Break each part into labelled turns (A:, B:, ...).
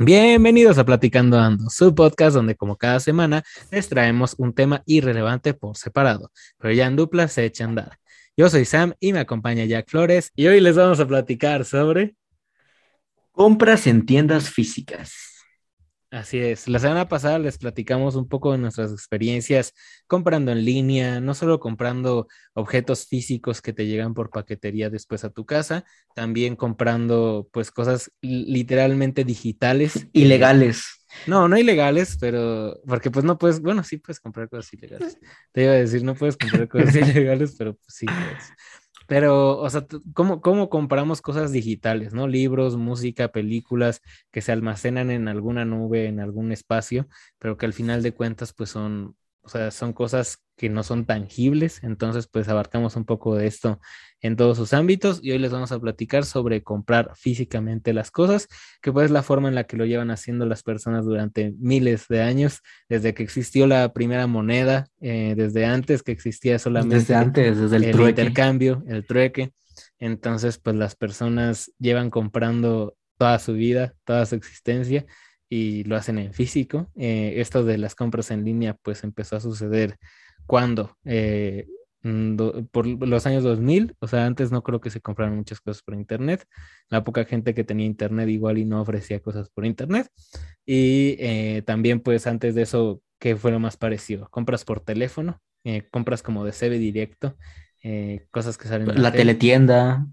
A: Bienvenidos a Platicando Ando, su podcast donde como cada semana les traemos un tema irrelevante por separado, pero ya en dupla se echa a andar. Yo soy Sam y me acompaña Jack Flores y hoy les vamos a platicar sobre...
B: Compras en tiendas físicas.
A: Así es. La semana pasada les platicamos un poco de nuestras experiencias comprando en línea, no solo comprando objetos físicos que te llegan por paquetería después a tu casa, también comprando pues cosas literalmente digitales.
B: Ilegales.
A: No, no ilegales, pero porque pues no puedes, bueno, sí puedes comprar cosas ilegales. Te iba a decir, no puedes comprar cosas ilegales, pero pues sí puedes. Pero, o sea, ¿cómo, ¿cómo compramos cosas digitales, no? Libros, música, películas que se almacenan en alguna nube, en algún espacio, pero que al final de cuentas, pues son o sea, son cosas que no son tangibles, entonces pues abarcamos un poco de esto en todos sus ámbitos y hoy les vamos a platicar sobre comprar físicamente las cosas, que pues es la forma en la que lo llevan haciendo las personas durante miles de años, desde que existió la primera moneda, eh, desde antes que existía solamente
B: desde antes, desde el,
A: el intercambio, el trueque. Entonces pues las personas llevan comprando toda su vida, toda su existencia y lo hacen en físico. Eh, esto de las compras en línea pues empezó a suceder cuando, eh, por los años 2000, o sea, antes no creo que se compraran muchas cosas por internet, la poca gente que tenía internet igual y no ofrecía cosas por internet. Y eh, también pues antes de eso, ¿qué fue lo más parecido? Compras por teléfono, compras como de CB directo, cosas que salen...
B: La, la teletienda,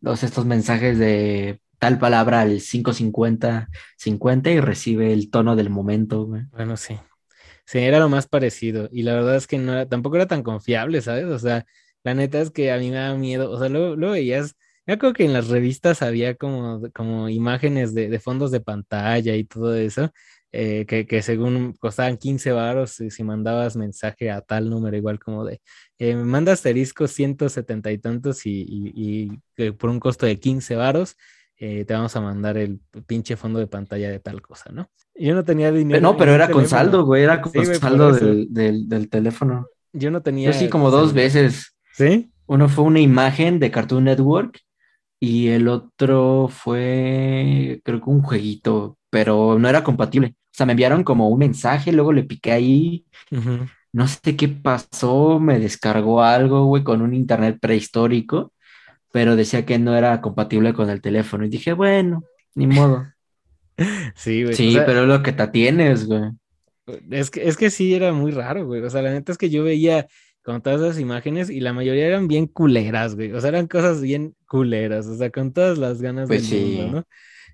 B: los estos mensajes de tal palabra al 550, 50 y recibe el tono del momento, güey.
A: Bueno, sí. Sí, era lo más parecido. Y la verdad es que no era, tampoco era tan confiable, ¿sabes? O sea, la neta es que a mí me da miedo. O sea, luego, luego veías, yo creo que en las revistas había como, como imágenes de, fondos de pantalla y todo eso. Eh, que, que, según costaban 15 varos si, mandabas mensaje a tal número, igual como de, eh, manda asterisco 170 y tantos y, y, y, por un costo de 15 varos eh, te vamos a mandar el pinche fondo de pantalla de tal cosa, ¿no? Yo no tenía dinero.
B: No, pero era con saldo, güey, era con saldo del, del, teléfono.
A: Yo no tenía.
B: Yo sí, como dos veces.
A: ¿Sí?
B: Uno fue una imagen de Cartoon Network y el otro fue, creo que un jueguito, pero no era compatible. O sea, me enviaron como un mensaje, luego le piqué ahí. No sé qué pasó, me descargó algo, güey, con un internet prehistórico pero decía que no era compatible con el teléfono. Y dije, bueno, ni modo.
A: Sí, güey.
B: Sí, pero es lo que te tienes, güey.
A: Es que, es que sí, era muy raro, güey. O sea, la neta es que yo veía con todas esas imágenes y la mayoría eran bien culeras, güey. O sea, eran cosas bien culeras, o sea, con todas las ganas
B: pues
A: del mundo, ¿no?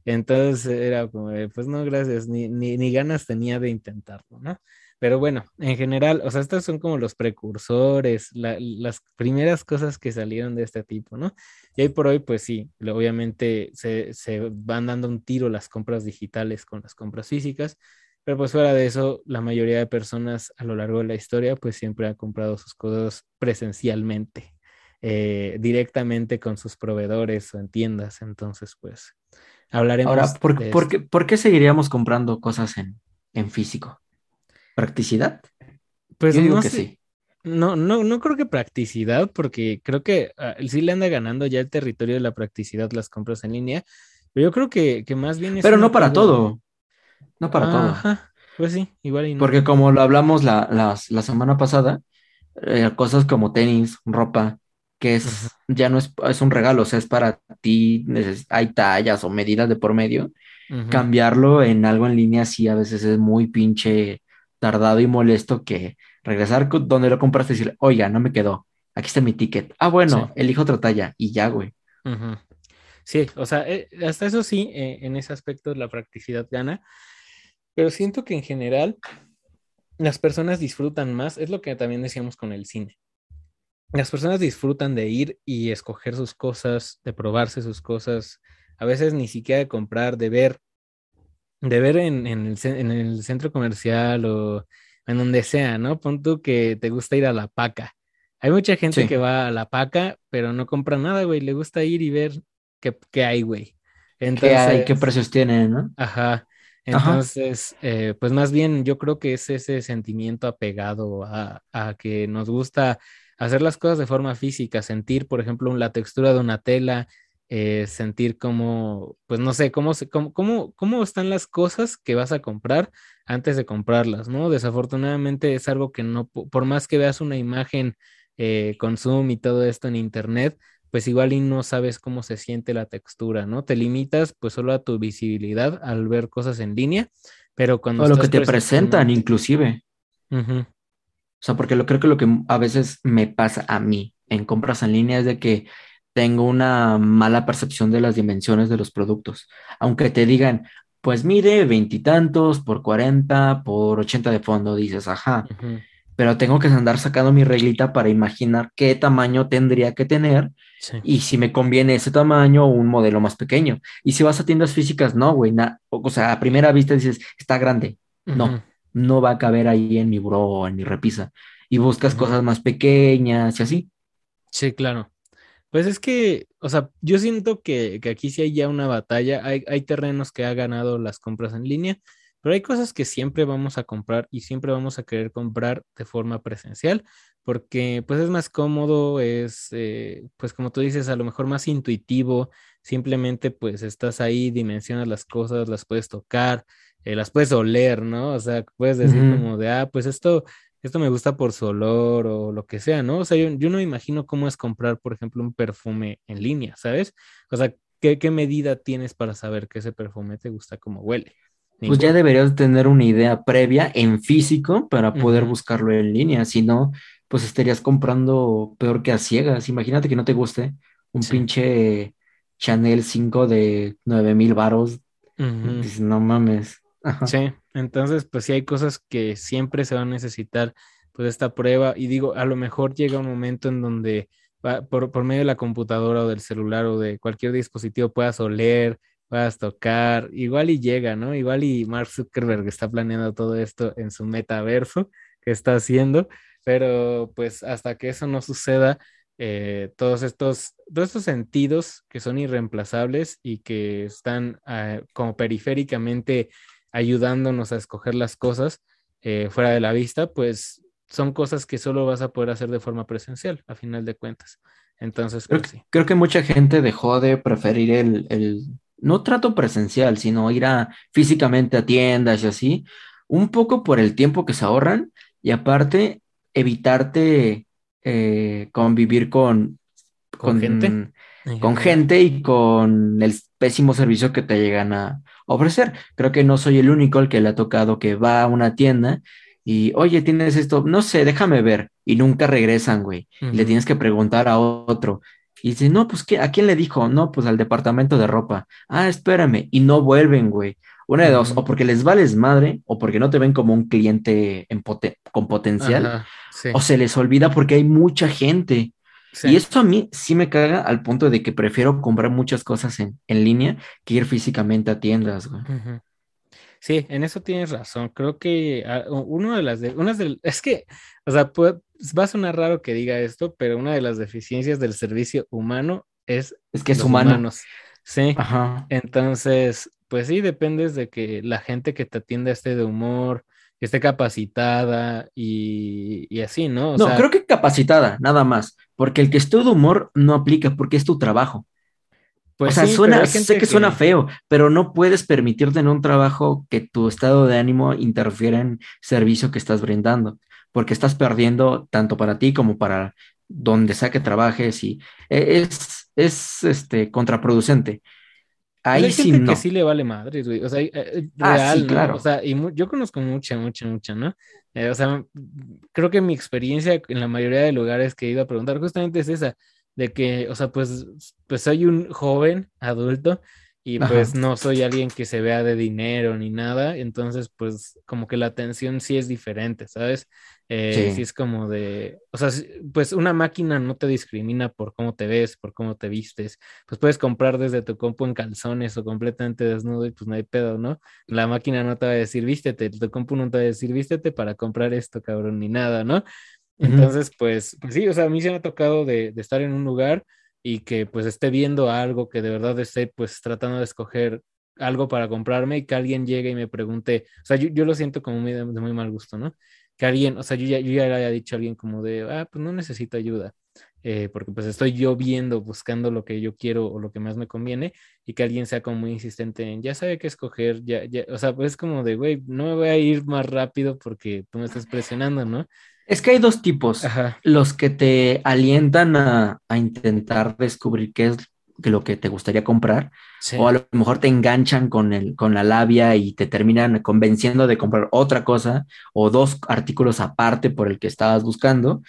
A: Entonces era como, pues no, gracias, ni, ni, ni ganas tenía de intentarlo, ¿no? Pero bueno, en general, o sea, estos son como los precursores, las primeras cosas que salieron de este tipo, ¿no? Y hoy por hoy, pues sí, obviamente se, se, van dando un tiro las compras digitales con las compras físicas, pero pues fuera de eso, la mayoría de personas a lo largo de la historia, pues siempre han comprado sus cosas presencialmente, eh, directamente con sus proveedores o en tiendas. Entonces, pues, hablaremos.
B: Ahora, ¿por, ¿por, qué, ¿por qué seguiríamos comprando cosas en, en físico? ¿Practicidad?
A: Pues
B: Yo digo
A: no
B: que
A: sé.
B: sí.
A: No, no, no creo que practicidad, porque creo que uh, sí le anda ganando ya el territorio de la practicidad las compras en línea, pero yo creo que, que más bien es
B: Pero no para todo. No para todo.
A: Ajá, pues sí, igual y no.
B: Porque como lo hablamos la, las- la semana pasada, eh, cosas como tenis, ropa, que es, ya no es, es un regalo, o sea, es para ti, hay tallas o medidas de por medio. Cambiarlo en algo en línea sí a veces es muy pinche tardado y molesto que regresar donde lo compraste y decirle, oiga, no me quedó, aquí está mi ticket. Ah, bueno,
A: Sí.
B: elijo otra talla y ya, güey.
A: Sí, o sea, eh, hasta eso sí, eh, en ese aspecto la practicidad gana, pero siento que en general las personas disfrutan más, es lo que también decíamos con el cine. Las personas disfrutan de ir y escoger sus cosas, de probarse sus cosas, a veces ni siquiera de comprar, de ver, de ver en, en el, en el centro comercial o en donde sea, ¿no? Pon tú que te gusta ir a la paca. Hay mucha gente
B: Sí.
A: que va a la paca, pero no compra nada, güey. Le gusta ir y ver qué, qué hay, güey.
B: ¿Qué
A: Entonces,
B: hay? ¿Qué precios tienen, no?
A: Ajá.
B: Ajá.
A: Entonces, eh, pues más bien yo creo que es ese sentimiento apegado a, a que nos gusta hacer las cosas de forma física, sentir, por ejemplo, la textura de una tela, eh, sentir como, pues no sé, cómo, cómo, cómo, cómo están las cosas que vas a comprar antes de comprarlas, ¿no? Desafortunadamente es algo que no, por más que veas una imagen eh, con Zoom y todo esto en Internet, pues igual y no sabes cómo se siente la textura, ¿no? Te limitas pues solo a tu visibilidad al ver cosas en línea, pero cuando...
B: O lo que te presentan inclusive. O sea, porque lo, creo que lo que a veces me pasa a mí en compras en línea es de que tengo una mala percepción de las dimensiones de los productos. Aunque te digan, pues mire, veintitantos por cuarenta por ochenta de fondo, dices, ajá. Pero tengo que andar sacando mi reglita para imaginar qué tamaño tendría que tener y si me conviene ese tamaño o un modelo más pequeño. Y si vas a tiendas físicas, no, güey. o sea, a primera vista dices, está grande. No, no va a caber ahí en mi bro o en mi repisa. Y buscas cosas más pequeñas y así.
A: Sí, claro. Pues es que, o sea, yo siento que, aquí sí hay ya una batalla, hay, hay, terrenos que ha ganado las compras en línea, pero hay cosas que siempre vamos a comprar y siempre vamos a querer comprar de forma presencial, porque pues es más cómodo, es, eh, pues como tú dices, a lo mejor más intuitivo, simplemente pues estás ahí, dimensionas las cosas, las puedes tocar, eh, las puedes oler, ¿no? O sea, puedes decir como de, ah, pues esto esto me gusta por su olor o lo que sea, ¿no? O sea, yo, yo no imagino cómo es comprar, por ejemplo, un perfume en línea, ¿sabes? O sea, ¿qué, qué medida tienes para saber que ese perfume te gusta cómo huele?
B: Pues ya deberías tener una idea previa en físico para poder buscarlo en línea, si no, pues estarías comprando peor que a ciegas. Imagínate que no te guste un pinche Chanel 5 de 9 mil varos. Dices, no mames.
A: Sí, entonces pues sí hay cosas que siempre se van a necesitar pues esta prueba y digo, a lo mejor llega un momento en donde por, por, medio de la computadora o del celular o de cualquier dispositivo puedas oler, puedas tocar, igual y llega, ¿no? Igual y Mark Zuckerberg está planeando todo esto en su metaverso que está haciendo, pero pues hasta que eso no suceda, eh, todos, estos, todos estos sentidos que son irreemplazables y que están ah, como periféricamente ayudándonos a escoger las cosas eh, fuera de la vista, pues son cosas que solo vas a poder hacer de forma presencial, a final de cuentas. Entonces,
B: creo,
A: pues, sí.
B: creo que mucha gente dejó de preferir el, el, no trato presencial, sino ir a físicamente a tiendas y así, un poco por el tiempo que se ahorran y aparte evitarte eh, convivir con,
A: con, gente.
B: Con gente y con el pésimo servicio que te llegan a, ofrecer. Creo que no soy el único al que le ha tocado que va a una tienda y, oye, tienes esto, no sé, déjame ver. Y nunca regresan, güey. le tienes que preguntar a otro. Y dice, no, pues, ¿qué, ¿a quién le dijo? No, pues al departamento de ropa. Ah, espérame. Y no vuelven, güey. Una de dos, o porque les vales madre, o porque no te ven como un cliente con potencial, o se les olvida porque hay mucha gente. Y esto a mí sí me caga al punto de que prefiero comprar muchas cosas en, línea que ir físicamente a tiendas, güey.
A: Sí, en eso tienes razón. Creo que ah, uno de las de, unas de, es que, o sea, va a sonar raro que diga esto, pero una de las deficiencias del servicio humano es,
B: es que es humano.
A: Humanos. Sí. Ajá. Entonces, pues sí, dependes de que la gente que te atienda esté de humor, que esté capacitada y, así, ¿no?
B: no, creo que capacitada, nada más, porque el que esté de humor no aplica porque es tu trabajo. Pues o sea, suena, sé que, suena feo, pero no puedes permitirte en un trabajo que tu estado de ánimo interfiera en servicio que estás brindando, porque estás perdiendo tanto para ti como para donde sea que trabajes y e, es, es este, contraproducente.
A: Ahí hay sí gente que sí le vale madre, güey. O sea, eh, eh, ah, real, claro. O sea, y yo conozco mucha, mucha, mucha, ¿no? Eh, o sea, creo que mi experiencia en la mayoría de lugares que he ido a preguntar justamente es esa, de que, o sea, pues, pues soy un joven adulto y pues no soy alguien que se vea de dinero ni nada, entonces pues como que la atención sí es diferente, ¿sabes? Eh, sí. es como de, o sea, pues una máquina no te discrimina por cómo te ves, por cómo te vistes, pues puedes comprar desde tu compu en calzones o completamente desnudo y pues no hay pedo, ¿no? La máquina no te va a decir vístete, tu compu no te va a decir vístete para comprar esto, cabrón, ni nada, ¿no? Entonces, pues, pues sí, o sea, a mí se me ha tocado de, de estar en un lugar y que pues esté viendo algo que de verdad esté pues tratando de escoger algo para comprarme y que alguien llegue y me pregunte, o sea, yo, yo lo siento como muy de, muy mal gusto, ¿no? Que alguien, o sea, yo ya, yo ya le haya dicho a alguien como de, ah, pues no necesito ayuda. eh, porque pues estoy yo viendo, buscando lo que yo quiero o lo que más me conviene, y que alguien sea como muy insistente en, ya sabe qué escoger, ya, ya, o sea, pues como de, güey, no me voy a ir más rápido porque tú me estás presionando, ¿no?
B: Es que hay dos tipos, los que te alientan a, a, intentar descubrir qué es lo que te gustaría comprar, o a lo mejor te enganchan con, el, con la labia y te terminan convenciendo de comprar otra cosa o dos artículos aparte por el que estabas buscando,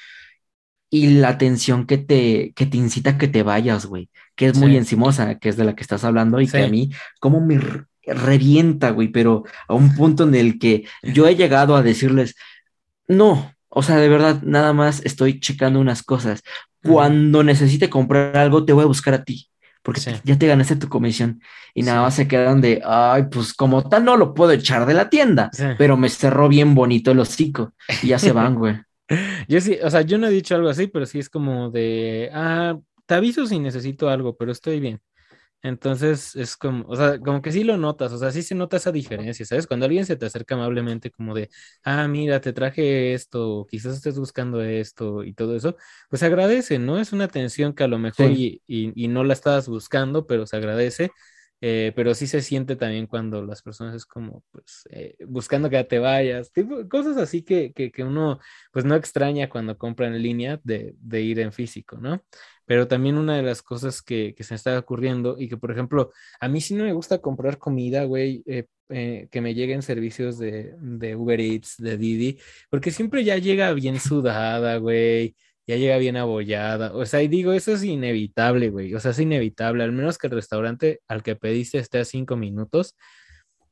B: y la atención que te, que te incita a que te vayas, güey, que es muy encimosa, que es de la que estás hablando y que a mí como me revienta, güey, pero a un punto en el que yo he llegado a decirles, no, o sea, de verdad, nada más estoy checando unas cosas. Cuando necesite comprar algo, te voy a buscar a ti, porque ya te ganaste tu comisión. Y nada más se quedan de, ay, pues como tal no lo puedo echar de la tienda, pero me cerró bien bonito el hocico y ya se van, güey.
A: Yo sí, o sea, yo no he dicho algo así, pero sí es como de, ah, te aviso si necesito algo, pero estoy bien. Entonces es como, o sea, como que sí lo notas, o sea, sí se nota esa diferencia, ¿sabes? Cuando alguien se te acerca amablemente como de, ah, mira, te traje esto, quizás estés buscando esto y todo eso, pues agradece, ¿no? Es una atención que a lo mejor y, y, no la estabas buscando, pero se agradece eh, pero sí se siente también cuando las personas es como, pues, eh, buscando que te vayas, cosas así que, que, que, uno, pues, no extraña cuando compra en línea de, de, ir en físico, ¿no? Pero también una de las cosas que, que se me está ocurriendo y que, por ejemplo, a mí sí no me gusta comprar comida, güey, eh, que me lleguen servicios de, de Uber Eats, de Didi, porque siempre ya llega bien sudada, güey ya llega bien abollada. O sea, y digo, eso es inevitable, güey. O sea, es inevitable. Al menos que el restaurante al que pediste esté a cinco minutos,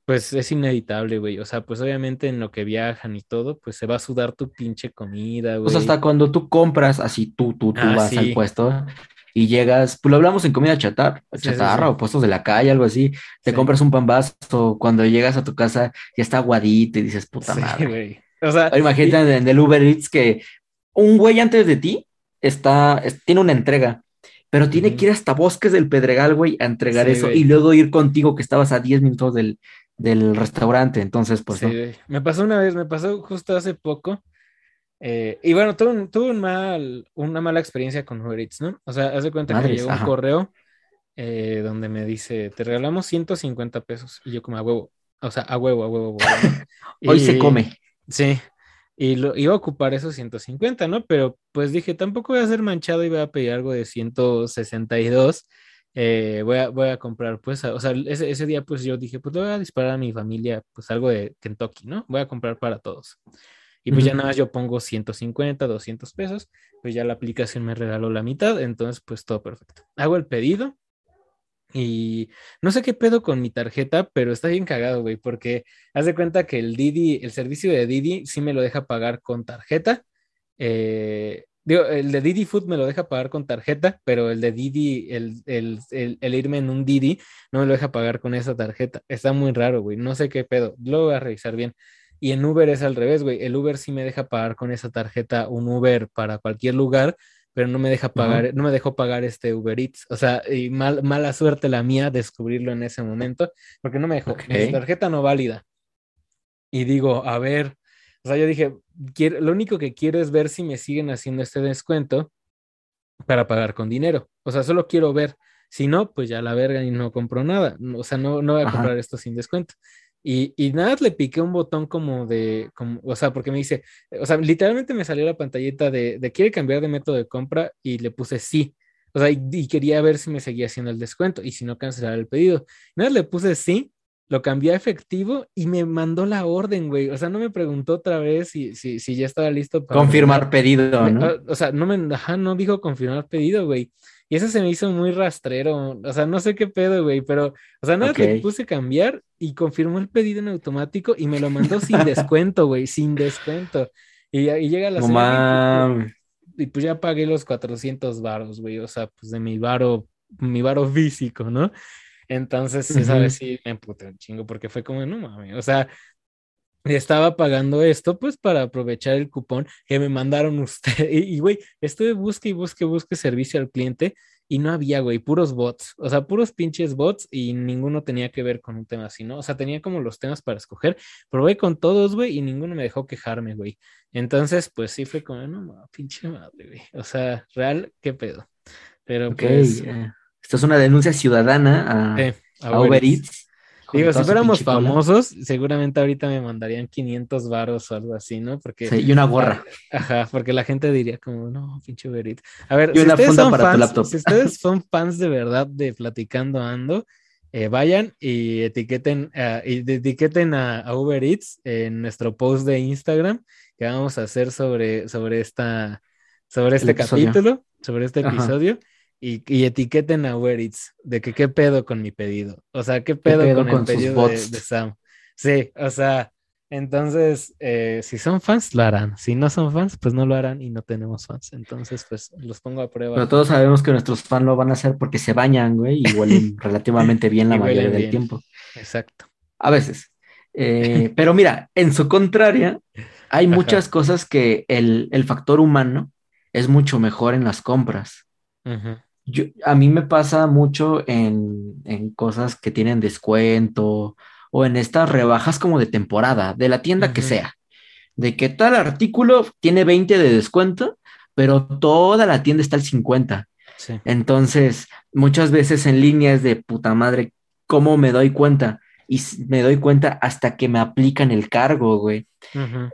A: pues es inevitable, güey. O sea, pues obviamente en lo que viajan y todo, pues se va a sudar tu pinche comida, güey.
B: Pues hasta cuando tú compras, así tú, tú, tú ah, vas al puesto y llegas, pues lo hablamos en comida chatar, chatarra o puestos de la calle, algo así. Te compras un pambazo, cuando llegas a tu casa ya está aguadito y dices, puta madre. Güey. O sea, imagínate en el Uber Eats que un güey antes de ti está, tiene una entrega, pero tiene que ir hasta Bosques del Pedregal, güey, a entregar eso y luego ir contigo que estabas a 10 minutos del, restaurante. Entonces, pues.
A: Sí, me pasó una vez, me pasó justo hace poco. Eh, y bueno, tuve, un, mal, una mala experiencia con Uber Eats, ¿no? O sea, hace cuenta que llegó un correo eh, donde me dice, te regalamos 150 pesos. Y yo como a huevo, o sea, a huevo, a huevo, a huevo.
B: Hoy se come.
A: Sí, y lo, iba a ocupar esos 150, ¿no? Pero pues dije, tampoco voy a ser manchado y voy a pedir algo de 162. Eh, voy, a, voy a comprar, pues, o sea, ese, ese, día pues yo dije, pues le voy a disparar a mi familia, pues algo de Kentucky, ¿no? Voy a comprar para todos. Y pues ya nada más yo pongo 150, 200 pesos, pues ya la aplicación me regaló la mitad, entonces pues todo perfecto. Hago el pedido, y no sé qué pedo con mi tarjeta, pero está bien cagado, güey, porque haz de cuenta que el Didi, el servicio de Didi sí me lo deja pagar con tarjeta. Eh, digo, el de Didi Food me lo deja pagar con tarjeta, pero el de Didi, el, el, el, irme en un Didi, no me lo deja pagar con esa tarjeta. Está muy raro, güey. No sé qué pedo. Lo voy a revisar bien. Y en Uber es al revés, güey. El Uber sí me deja pagar con esa tarjeta un Uber para cualquier lugar, pero no me deja pagar, no me dejó pagar este Uber Eats. O sea, y mal, mala suerte la mía descubrirlo en ese momento, porque no me dejó. Mi tarjeta no válida. Y digo, a ver, o sea, yo dije, quiero, lo único que quiero es ver si me siguen haciendo este descuento para pagar con dinero. O sea, solo quiero ver. Si no, pues ya la verga y no compro nada. O sea, no, no voy a comprar esto sin descuento. Y, y, nada, le piqué un botón como de, como, o sea, porque me dice, o sea, literalmente me salió la pantallita de, de quiere cambiar de método de compra y le puse sí. O sea, y, quería ver si me seguía haciendo el descuento y si no cancelar el pedido. Nada, le puse sí, lo cambié a efectivo y me mandó la orden, güey. O sea, no me preguntó otra vez si, si, si ya estaba listo
B: para... Confirmar pedido, ¿no?
A: O, sea, no me, ajá, no dijo confirmar pedido, güey. Y eso se me hizo muy rastrero. O sea, no sé qué pedo, güey, pero, o sea, nada, le puse cambiar y confirmó el pedido en automático y me lo mandó sin descuento, güey, sin descuento. Y, y llega la semana y, pues ya pagué los 400 varos, güey, o sea, pues de mi varo, mi varo físico, ¿no? Entonces, esa vez sí me emputé un chingo porque fue como, no mames, o sea, estaba pagando esto pues para aprovechar el cupón que me mandaron ustedes. Y, güey, estuve busque y busque, busque servicio al cliente y no había, güey, puros bots, o sea, puros pinches bots y ninguno tenía que ver con un tema así, ¿no? O sea, tenía como los temas para escoger, probé con todos, güey, y ninguno me dejó quejarme, güey. Entonces, pues sí fue como, no, pinche madre, güey. O sea, real, qué pedo. Pero pues...
B: Esto es una denuncia ciudadana a, a Uber Eats
A: Digo, si fuéramos famosos, seguramente ahorita me mandarían 500 varos o algo así, ¿no? Porque,
B: sí, y una gorra.
A: Ajá, porque la gente diría como, no, pinche Berit. A ver, si, ustedes son fans, si ustedes son fans de verdad de Platicando Ando, eh, vayan y etiqueten, uh, y etiqueten a, Uber Eats en nuestro post de Instagram que vamos a hacer sobre, sobre esta, sobre este capítulo, sobre este episodio y, etiqueten a Uber Eats de que qué pedo con mi pedido. O sea, qué pedo, con, el pedido de, Sam. Sí, o sea, entonces, eh, si son fans, lo harán. Si no son fans, pues no lo harán y no tenemos fans. Entonces, pues los pongo a prueba.
B: Pero todos sabemos que nuestros fans lo van a hacer porque se bañan, güey, y huelen relativamente bien la mayoría del tiempo.
A: Exacto.
B: A veces. Eh, pero mira, en su contraria, hay muchas cosas que el, factor humano es mucho mejor en las compras. Ajá a mí me pasa mucho en, cosas que tienen descuento o en estas rebajas como de temporada, de la tienda que sea, de que tal artículo tiene 20 de descuento, pero toda la tienda está al 50. Entonces, muchas veces en línea es de puta madre, ¿cómo me doy cuenta? Y me doy cuenta hasta que me aplican el cargo, güey.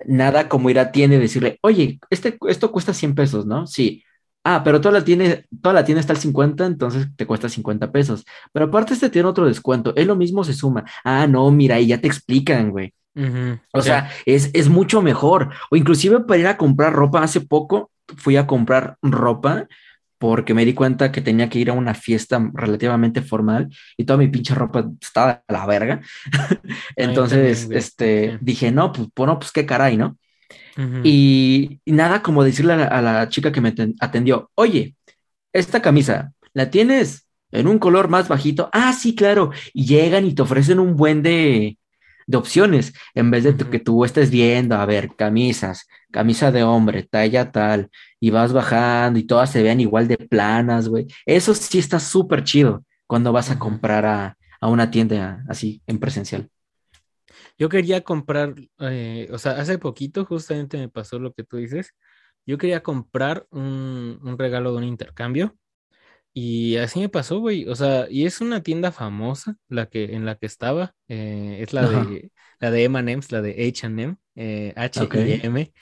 B: Nada como ir a tienda y decirle, oye, este, esto cuesta 100 pesos, ¿no? Sí, Ah, pero toda la tiene, toda la tiene está al 50, entonces te cuesta 50 pesos. Pero aparte este tiene otro descuento. Es lo mismo, se suma. Ah, no, mira, y ya te explican, güey. O sea, es, es mucho mejor. O inclusive para ir a comprar ropa, hace poco fui a comprar ropa porque me di cuenta que tenía que ir a una fiesta relativamente formal y toda mi pinche ropa estaba a la verga. Entonces, este, dije, no, pues, bueno, pues qué caray, ¿no? Y, nada como decirle a la, chica que me atendió, oye, esta camisa, ¿la tienes en un color más bajito? Ah, sí, claro. Y llegan y te ofrecen un buen de, opciones, en vez de que tú estés viendo, a ver, camisas, camisa de hombre, talla tal, y vas bajando y todas se vean igual de planas, güey. Eso sí está súper chido cuando vas a comprar a, a una tienda así en presencial.
A: Yo quería comprar, eh, o sea, hace poquito justamente me pasó lo que tú dices. Yo quería comprar un, regalo de un intercambio y así me pasó, güey. O sea, y es una tienda famosa la que, en la que estaba. Eh, es la de la de M&M's, la de H&M, eh, H-I-M.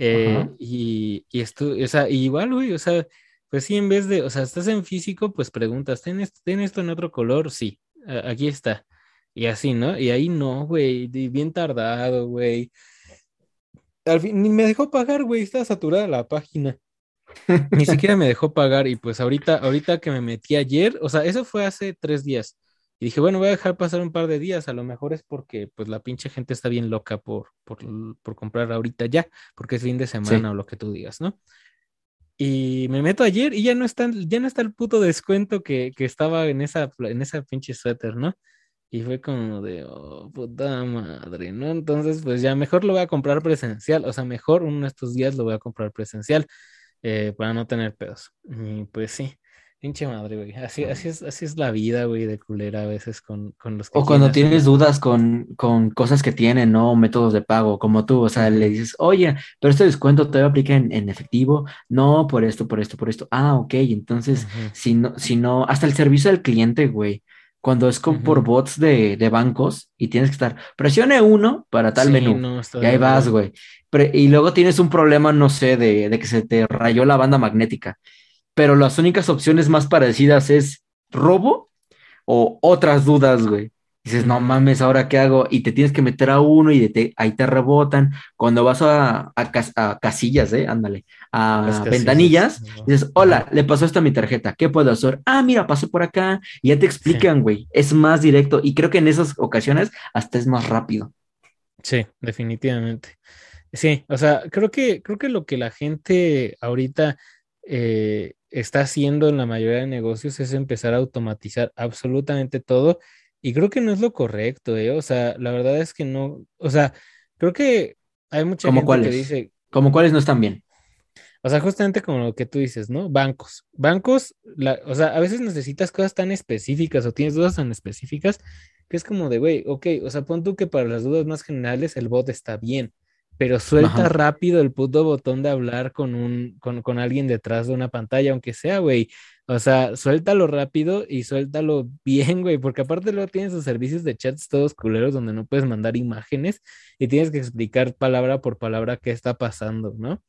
A: Eh, y, y esto, o sea, igual, güey, o sea, pues sí, en vez de, o sea, estás en físico, pues preguntas, ¿ten esto, ¿ten esto en otro color? Sí, aquí está. Y así, ¿no? Y ahí no, güey, bien tardado, güey. Al fin, ni me dejó pagar, güey, estaba saturada la página. Ni siquiera me dejó pagar y pues ahorita, ahorita que me metí ayer, o sea, eso fue hace tres días. Y dije, bueno, voy a dejar pasar un par de días, a lo mejor es porque pues la pinche gente está bien loca por, por, comprar ahorita ya, porque es fin de semana o lo que tú digas, ¿no? Y me meto ayer y ya no está, ya no está el puto descuento que, que estaba en esa, en esa pinche suéter, ¿no? Y fue como de, oh, puta madre, ¿no? Entonces, pues ya mejor lo voy a comprar presencial, o sea, mejor uno de estos días lo voy a comprar presencial eh, para no tener pedos. Y pues sí, pinche madre, güey. Así, así, es, así es la vida, güey, de culera a veces con, con los
B: que O cuando tienes dudas con, con cosas que tienen, ¿no? Métodos de pago, como tú, o sea, le dices, oye, pero este descuento te aplica en, en, efectivo, no, por esto, por esto, por esto. Ah, ok, entonces, si no, si no, hasta el servicio al cliente, güey cuando es con, por bots de, bancos y tienes que estar, presione uno para tal menú. y ahí vas, güey. y luego tienes un problema, no sé, de, de, que se te rayó la banda magnética. Pero las únicas opciones más parecidas es robo o otras dudas, güey. Dices, no mames, ¿ahora qué hago? Y te tienes que meter a uno y ahí te rebotan. Cuando vas a, a, casillas, ¿eh? Ándale, a ventanillas, dices, hola, le pasó esto a mi tarjeta, ¿qué puedo hacer? Ah, mira, pasó por acá. Y ya te explican, güey. Es más directo. Y creo que en esas ocasiones hasta es más rápido.
A: Sí, definitivamente. Sí, o sea, creo que, creo que lo que la gente ahorita eh, está haciendo en la mayoría de negocios es empezar a automatizar absolutamente todo y creo que no es lo correcto, ¿eh? O sea, la verdad es que no, o sea, creo que hay mucha gente que dice...
B: ¿Como cuáles no están bien?
A: O sea, justamente como lo que tú dices, ¿no? Bancos. Bancos, la, o sea, a veces necesitas cosas tan específicas o tienes dudas tan específicas que es como de, güey, ok, o sea, pon tú que para las dudas más generales el bot está bien, pero suelta rápido el puto botón de hablar con un, con, con alguien detrás de una pantalla, aunque sea, güey. O sea, suéltalo rápido y suéltalo bien, güey, porque aparte luego tienes sus servicios de chats todos culeros donde no puedes mandar imágenes y tienes que explicar palabra por palabra qué está pasando, ¿no?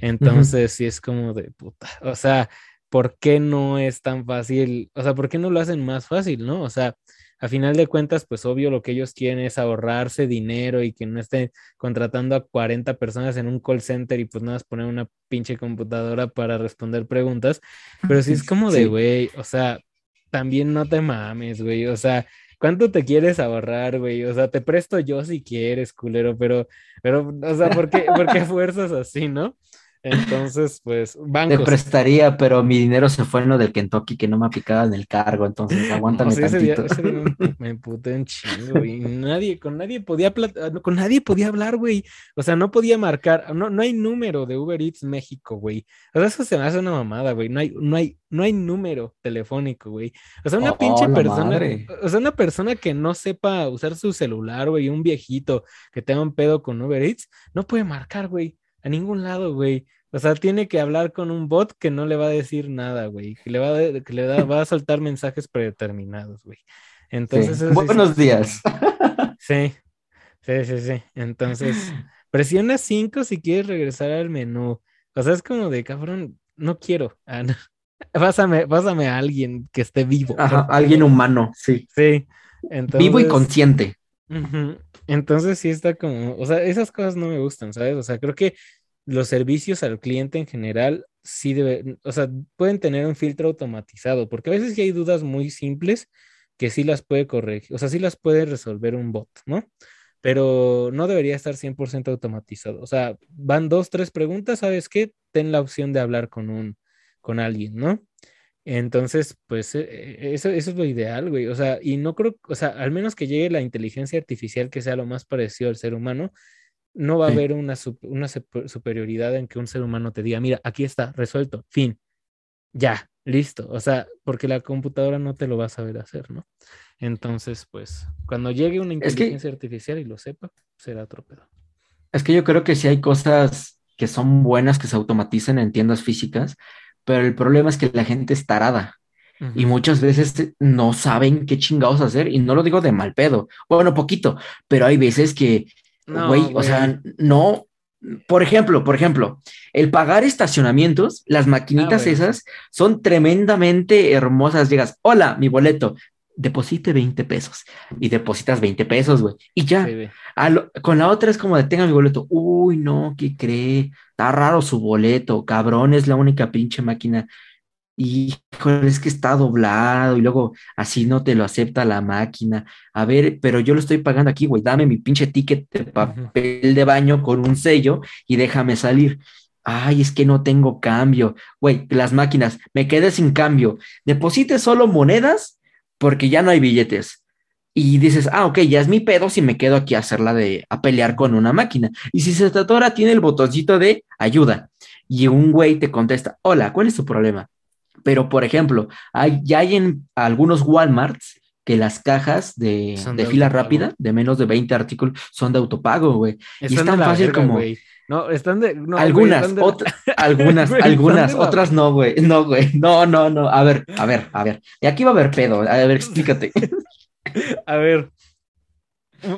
A: Entonces, sí es como de puta. O sea, ¿por qué no es tan fácil? O sea, ¿por qué no lo hacen más fácil, no? O sea, a final de cuentas, pues obvio lo que ellos quieren es ahorrarse dinero y que no estén contratando a 40 personas en un call center y pues nada más poner una pinche computadora para responder preguntas. Pero sí es como de, güey, o sea, también no te mames, güey, o sea, ¿cuánto te quieres ahorrar, güey? O sea, te presto yo si quieres, culero, pero, pero, o sea, ¿por qué, ¿por qué fuerzas así, no? Entonces, pues, bancos.
B: Te prestaría, pero mi dinero se fue en lo del Kentucky que no me aplicaba en el cargo, entonces aguántame tantito.
A: me puté en chingo, güey. Nadie, con nadie podía con nadie podía hablar, güey. O sea, no podía marcar, no, no hay número de Uber Eats México, güey. O sea, eso se me hace una mamada, güey. No hay, no hay, no hay número telefónico, güey. O sea, una oh, pinche persona, o sea, una persona que no sepa usar su celular, güey, un viejito que tenga un pedo con Uber Eats, no puede marcar, güey. A ningún lado, güey. O sea, tiene que hablar con un bot que no le va a decir nada, güey. Que le va a, que le va a soltar mensajes predeterminados, güey. Entonces.
B: Buenos días.
A: Sí, sí, sí, sí. Entonces, presiona 5 si quieres regresar al menú. O sea, es como de cabrón, no quiero. Ah, pásame, a alguien que esté vivo.
B: Ajá, alguien humano, sí.
A: Sí.
B: Vivo y consciente.
A: Entonces sí está como, o sea, esas cosas no me gustan, ¿sabes? O sea, creo que los servicios al cliente en general sí debe, o sea, pueden tener un filtro automatizado, porque a veces hay dudas muy simples que sí las puede corregir, o sea, sí las puede resolver un bot, ¿no? Pero no debería estar 100% automatizado. O sea, van dos, tres preguntas, ¿sabes qué? Ten la opción de hablar con un, con alguien, ¿no? Entonces, pues e, e, eso, eso es lo ideal, güey. O sea, y no creo, o sea, al menos que llegue la inteligencia artificial que sea lo más parecido al ser humano, no va a haber una, una superioridad en que un ser humano te diga, mira, aquí está, resuelto, fin, ya, listo. O sea, porque la computadora no te lo va a saber hacer, ¿no? Entonces, pues, cuando llegue una inteligencia artificial y lo sepa, será otro pedo.
B: Es que yo creo que sí hay cosas que son buenas que se automaticen en tiendas físicas, pero el problema es que la gente es tarada. Y muchas veces no saben qué chingados hacer, y no lo digo de mal pedo, bueno, poquito, pero hay veces que güey, o sea, no. Por ejemplo, por ejemplo, el pagar estacionamientos, las maquinitas ah, esas son tremendamente hermosas. Llegas, hola, mi boleto, deposite 20 pesos y depositas 20 pesos, güey. Y ya. con la otra es como de tenga mi boleto. Uy, no, ¿qué cree? Está raro su boleto, cabrón, es la única pinche máquina y es que está doblado y luego así no te lo acepta la máquina. A ver, pero yo lo estoy pagando aquí, güey, dame mi pinche ticket de papel de baño con un sello y déjame salir. Ay, es que no tengo cambio. Güey, las máquinas, me quedé sin cambio. Deposite solo monedas porque ya no hay billetes. Y dices, ah, ok, ya es mi pedo si me quedo aquí a hacerla de, a pelear con una máquina. Y si se ahora tiene el botoncito de ayuda. Y un güey te contesta, hola, ¿cuál es tu problema? Pero, por ejemplo, hay, ya hay en algunos Walmarts que las cajas de, fila rápida, de menos de 20 artículos, son de autopago, güey. Y es tan fácil como...
A: No, están de.
B: algunas, algunas, algunas, otras no, güey. No, güey. No, no, no. A ver, a ver, a ver. Y aquí va a haber pedo. A ver, explícate.
A: a ver.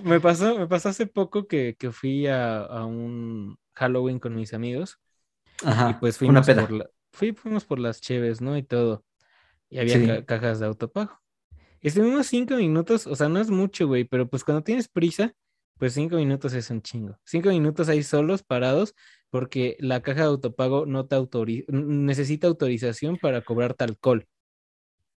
A: Me pasó, me pasó hace poco que, que fui a, a, un Halloween con mis amigos.
B: Ajá. Y pues fuimos una por la,
A: fuimos por las cheves, ¿no? Y todo. Y había cajas de autopago. Estuvimos cinco minutos, o sea, no es mucho, güey, pero pues cuando tienes prisa, pues cinco minutos es un chingo. Cinco minutos ahí solos, parados, porque la caja de autopago no te autoriza, necesita autorización para cobrarte alcohol.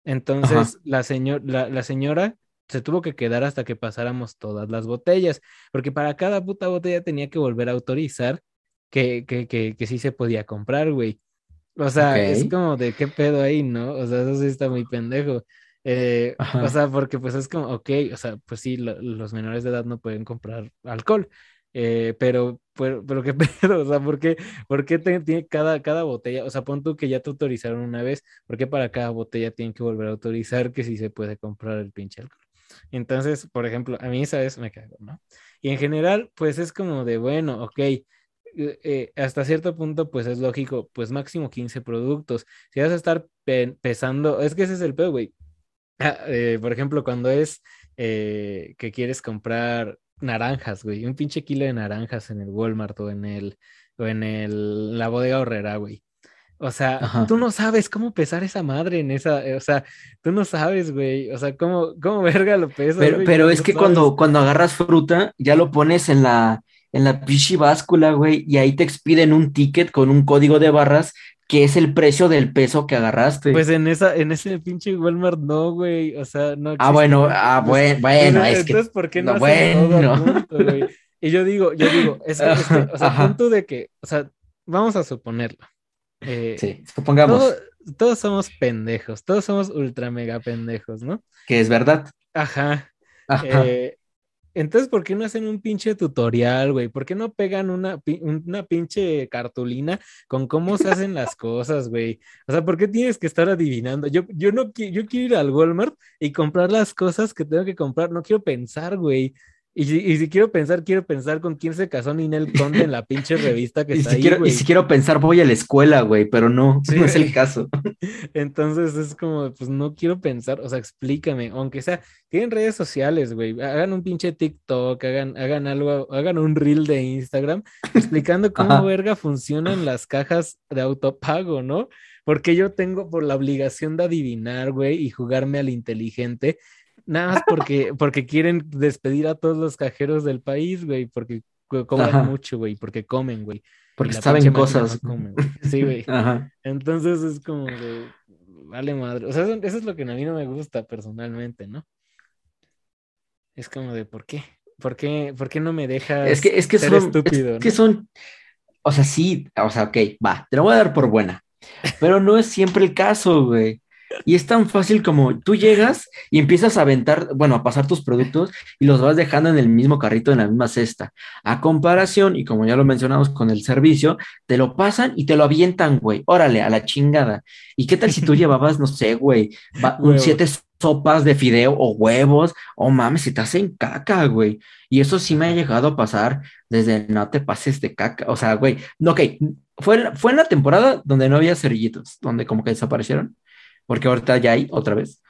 A: Entonces, la, señor, la, señora se tuvo que quedar hasta que pasáramos todas las botellas, porque para cada puta botella tenía que volver a autorizar que, que, que, que sí se podía comprar, güey. O sea, es como de qué pedo ahí, ¿no? O sea, eso sí está muy pendejo. Eh, o sea, porque pues es como, ok, o sea, pues sí, los menores de edad no pueden comprar alcohol. eh, pero, pero, pero qué pedo, o sea, ¿por qué, por qué te- tiene cada, cada botella? O sea, pon tú que ya te autorizaron una vez, ¿por qué para cada botella tienen que volver a autorizar que si se puede comprar el pinche alcohol? Entonces, por ejemplo, a mí esa vez me cago, ¿no? Y en general, pues es como de, bueno, ok, eh, eh, hasta cierto punto, pues es lógico, pues máximo 15 productos. Si vas a estar pe- pesando, es que ese es el pedo, güey. Ah, eh, por ejemplo, cuando es que quieres comprar naranjas, güey, un pinche kilo de naranjas en el Walmart o en el, o en el, la bodega horrera, güey. O sea,
B: Ajá.
A: tú no sabes cómo pesar esa madre en esa, eh, o sea, tú no sabes, güey, o sea, cómo, cómo verga lo pesas,
B: Pero,
A: güey,
B: pero
A: no
B: es que
A: sabes.
B: cuando, cuando agarras fruta, ya lo pones en la, en la pinche báscula, güey, y ahí te expiden un ticket con un código de barras que es el precio del peso que agarraste.
A: Pues en esa, en ese pinche Walmart no, güey, o sea, no
B: ah,
A: existe.
B: bueno, ah, bueno, bueno,
A: Entonces,
B: es que.
A: entonces, ¿por qué no,
B: no, bueno.
A: junto, güey? Y yo digo, yo digo, es que, es que, o sea, punto de que, o sea, vamos a suponerlo. Eh,
B: Sí, supongamos
A: todo- todos somos pendejos, todos somos ultra mega pendejos, ¿no?
B: que es verdad.
A: Ajá.
B: Ajá.
A: eh, entonces, ¿por qué no hacen un pinche tutorial, güey? ¿Por qué no pegan una, una pinche cartulina con cómo se hacen las cosas, güey? O sea, ¿por qué tienes que estar adivinando? Yo, yo no yo quiero ir al Walmart y comprar las cosas que tengo que comprar. No quiero pensar, güey. Y si, y si quiero pensar, quiero pensar con quién se casó Ninel Conde en la pinche revista que
B: Y
A: está
B: si,
A: ahí,
B: quiero, y si quiero pensar, voy a la escuela, güey, pero no,
A: Sí,
B: no es el caso.
A: Entonces es como, pues no quiero pensar, o sea, explícame, aunque sea, tienen redes sociales, güey, hagan un pinche TikTok, hagan, hagan algo, hagan un reel de Instagram explicando cómo
B: Ajá.
A: verga funcionan las cajas de autopago, ¿no? Porque yo tengo por la obligación de adivinar, güey, y jugarme al inteligente, nada más porque, porque quieren despedir a todos los cajeros del país, güey, porque co- cobran
B: Ajá.
A: mucho, güey, porque comen, güey.
B: Porque saben cosas.
A: no güey. Sí, güey.
B: Ajá.
A: Entonces es como de, vale madre. O sea, eso, eso es lo que a mí no me gusta personalmente, ¿no? Es como de, ¿por qué? ¿Por qué, por qué no me dejas
B: Es que, es que
A: ser
B: son,
A: estúpido,
B: es que son, o sea, sí, o sea, ok, va, te lo voy a dar por buena, pero no es siempre el caso, güey. Y es tan fácil como tú llegas y empiezas a aventar, bueno, a pasar tus productos y los vas dejando en el mismo carrito, en la misma cesta. A comparación, y como ya lo mencionamos con el servicio, te lo pasan y te lo avientan, güey. Órale, a la chingada. ¿Y qué tal si tú llevabas, no sé, güey, un siete sopas de fideo o huevos? O mames, se te hacen caca, güey. Y eso sí me ha llegado a pasar desde no te pases de caca. O sea, güey, no, ok, fue, fue en la temporada donde no había cerillitos, donde como que desaparecieron, porque ahorita ya hay otra vez.